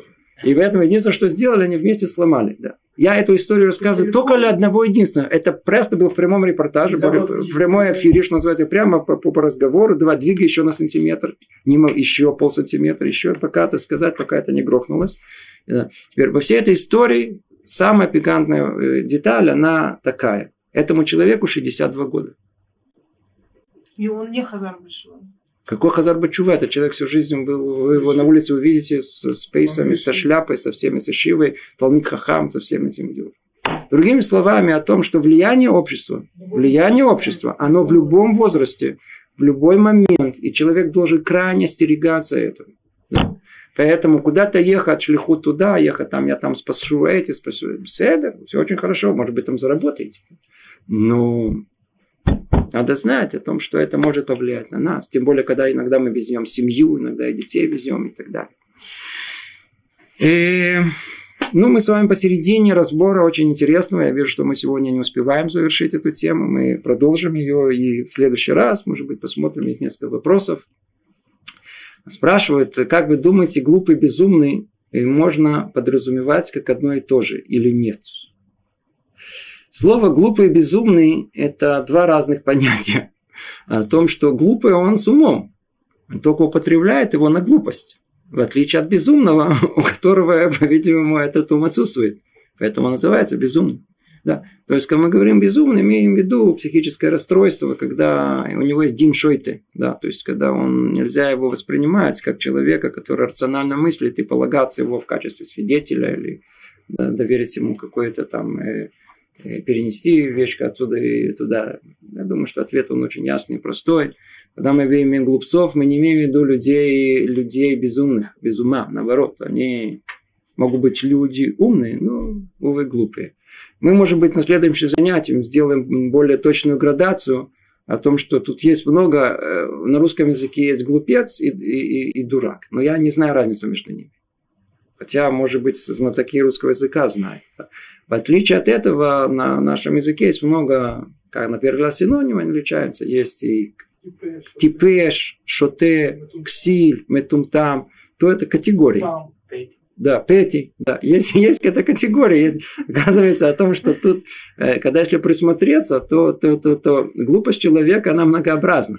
и поэтому единственное, что сделали, они вместе сломали. Да. Я эту историю рассказываю только для одного единственного. Это просто был в прямом репортаже, в прямой эфире, что называется, прямо по, по, по разговору. Два двига еще на сантиметр, не еще пол сантиметра, еще пока это сказать, пока это не грохнулось. Да. Теперь во всей этой истории самая пикантная э, деталь, она такая. Этому человеку 62 года. И он не Хазар Большой. Какой Хазар Бачува? Этот человек всю жизнь был, вы его на улице увидите с, с пейсами, со шляпой, со всеми, со шивой, Талмит Хахам, со всем этим делом. Другими словами, о том, что влияние общества, влияние общества, оно в любом возрасте, в любой момент, и человек должен крайне остерегаться этого. Да. Поэтому куда-то ехать, шлиху туда, ехать там, я там спасу эти, спасу. Все, все очень хорошо, может быть, там заработаете. Но надо знать о том, что это может повлиять на нас. Тем более, когда иногда мы везем семью, иногда и детей везем и так далее. И, ну, мы с вами посередине разбора очень интересного. Я вижу, что мы сегодня не успеваем завершить эту тему. Мы продолжим ее и в следующий раз, может быть, посмотрим, есть несколько вопросов. Спрашивают, как вы думаете, глупый, безумный можно подразумевать как одно и то же или нет? Слово «глупый» и «безумный» – это два разных понятия. О том, что глупый он с умом. Только употребляет его на глупость. В отличие от безумного, у которого, по-видимому, этот ум отсутствует. Поэтому он называется безумным. Да. То есть, когда мы говорим безумный, имеем в виду психическое расстройство, когда у него есть дин шойты. Да. То есть, когда он, нельзя его воспринимать как человека, который рационально мыслит, и полагаться его в качестве свидетеля или да, доверить ему какое-то там Э, перенести вещь отсюда и туда. Я думаю, что ответ он очень ясный и простой. Когда мы имеем глупцов, мы не имеем в виду людей, людей безумных, без ума. Наоборот, они могут быть люди умные, но, увы, глупые. Мы, может быть, на следующем занятии сделаем более точную градацию о том, что тут есть много, э, на русском языке есть глупец и, и, и дурак. Но я не знаю разницу между ними. Хотя, может быть, знатоки русского языка знают. В отличие от этого, на нашем языке есть много, как, например, синонимы отличаются. Есть и типеш, шоте, ксиль, метумтам. То это категории. Да, пети, да. Есть, есть эта категория. Есть, оказывается о том, что тут, э, когда если присмотреться, то, то, то, то глупость человека, она многообразна.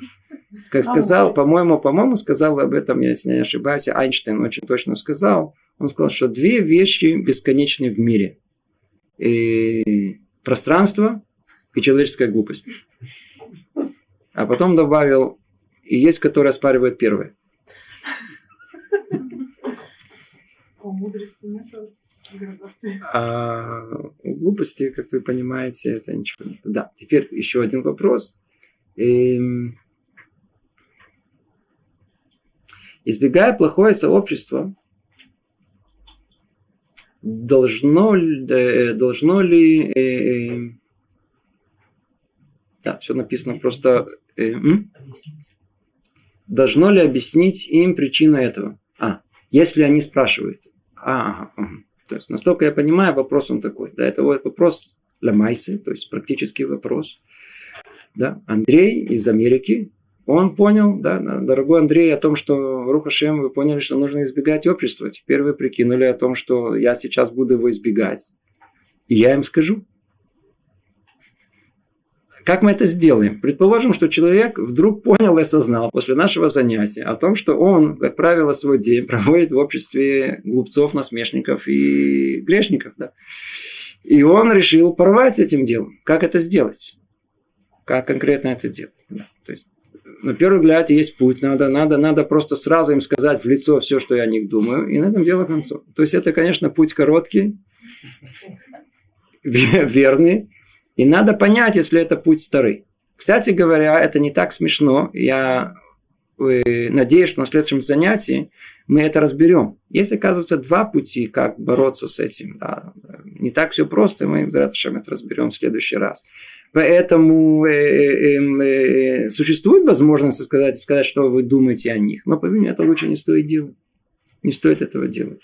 Как сказал, по-моему, по-моему, сказал об этом, если не ошибаюсь, Айнштейн очень точно сказал. Он сказал, что две вещи бесконечны в мире. И пространство и человеческая глупость. А потом добавил, и есть, которые оспаривают первое. По мудрости нет градации. А глупости, как вы понимаете, это ничего нет. Да, теперь еще один вопрос. Эм... Избегая плохое сообщество, должно, э, должно ли... Э, э, да, все написано просто... Э, должно ли объяснить им причину этого? А, если они спрашивают. А, ага, То есть, настолько я понимаю, вопрос он такой. Да, это вот вопрос Ламайсы, то есть практический вопрос. Да, Андрей из Америки, он понял, да, дорогой Андрей, о том, что Рухашем, вы поняли, что нужно избегать общества. Теперь вы прикинули о том, что я сейчас буду его избегать. И я им скажу. Как мы это сделаем? Предположим, что человек вдруг понял и осознал после нашего занятия о том, что он, как правило, свой день проводит в обществе глупцов, насмешников и грешников. Да? И он решил порвать этим делом. Как это сделать? Как конкретно это делать? Да. То есть, на первый взгляд есть путь. Надо, надо, надо просто сразу им сказать в лицо все, что я о них думаю, и на этом дело концов. То есть, это, конечно, путь короткий, верный, и надо понять, если это путь старый. Кстати говоря, это не так смешно. Я э, надеюсь, что на следующем занятии мы это разберем. Есть, оказывается, два пути, как бороться с этим. Да. Не так все просто, мы Раташем это разберем в следующий раз. Поэтому э, э, эм, э, существует возможность сказать, сказать, что вы думаете о них. Но, по мне, это лучше не стоит делать. Не стоит этого делать.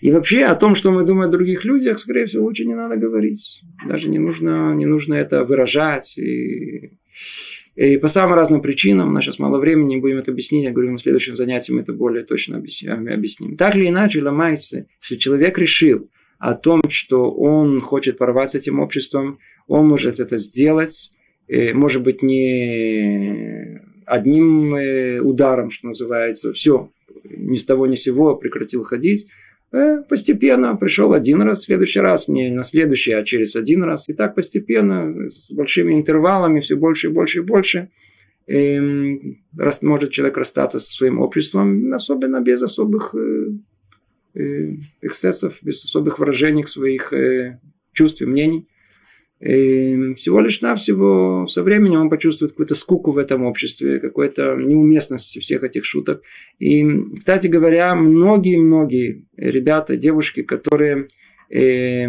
И вообще о том, что мы думаем о других людях, скорее всего, лучше не надо говорить. Даже не нужно, не нужно это выражать. И, и по самым разным причинам, у нас сейчас мало времени, будем это объяснить. Я говорю, на следующем занятии мы это более точно объясним. Так или иначе, ломается, если человек решил о том, что он хочет порвать с этим обществом, он может это сделать, может быть, не одним э, ударом, что называется, все, ни с того ни с сего прекратил ходить, э, постепенно пришел один раз, в следующий раз, не на следующий, а через один раз. И так постепенно, с большими интервалами, все больше и больше и больше, эм, может человек расстаться со своим обществом, особенно без особых э, эксцессов, без особых выражений своих чувств и мнений. И всего лишь навсего со временем он почувствует какую-то скуку в этом обществе, какую-то неуместность всех этих шуток. И, кстати говоря, многие-многие ребята, девушки, которые э,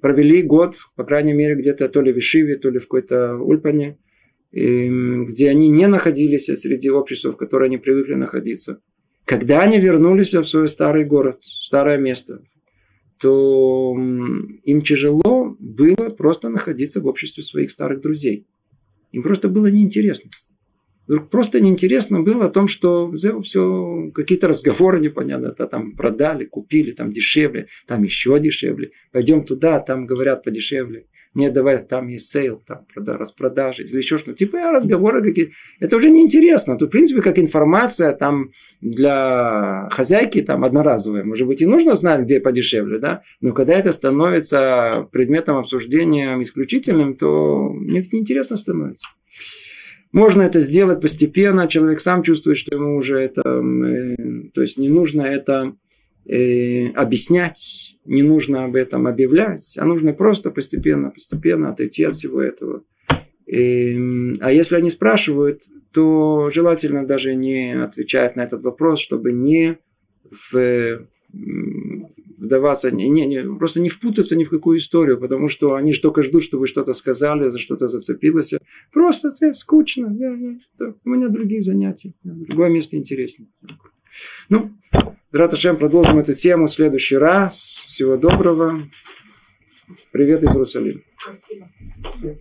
провели год, по крайней мере, где-то то ли в Ишиве, то ли в какой-то Ульпане, э, где они не находились среди общества, в котором они привыкли находиться. Когда они вернулись в свой старый город, старое место, то им тяжело было просто находиться в обществе своих старых друзей. Им просто было неинтересно. Просто неинтересно было о том, что все какие-то разговоры непонятно, да, там продали, купили, там дешевле, там еще дешевле. Пойдем туда, там говорят подешевле. Нет, давай, там есть sale, там распродажи или еще что-то. Типа разговоры какие Это уже неинтересно. Тут, в принципе, как информация там для хозяйки там одноразовая. Может быть, и нужно знать, где подешевле, да? Но когда это становится предметом обсуждения исключительным, то неинтересно становится. Можно это сделать постепенно, человек сам чувствует, что ему уже это, э, то есть не нужно это э, объяснять, не нужно об этом объявлять, а нужно просто постепенно, постепенно отойти от всего этого. И, а если они спрашивают, то желательно даже не отвечать на этот вопрос, чтобы не в, вдаваться, не, не, просто не впутаться ни в какую историю, потому что они же только ждут, что вы что-то сказали, за что-то зацепилось. Просто это скучно. Я, я, так, у меня другие занятия. Другое место интереснее. Ну, Драташем, продолжим эту тему в следующий раз. Всего доброго. Привет из Иерусалима. Спасибо.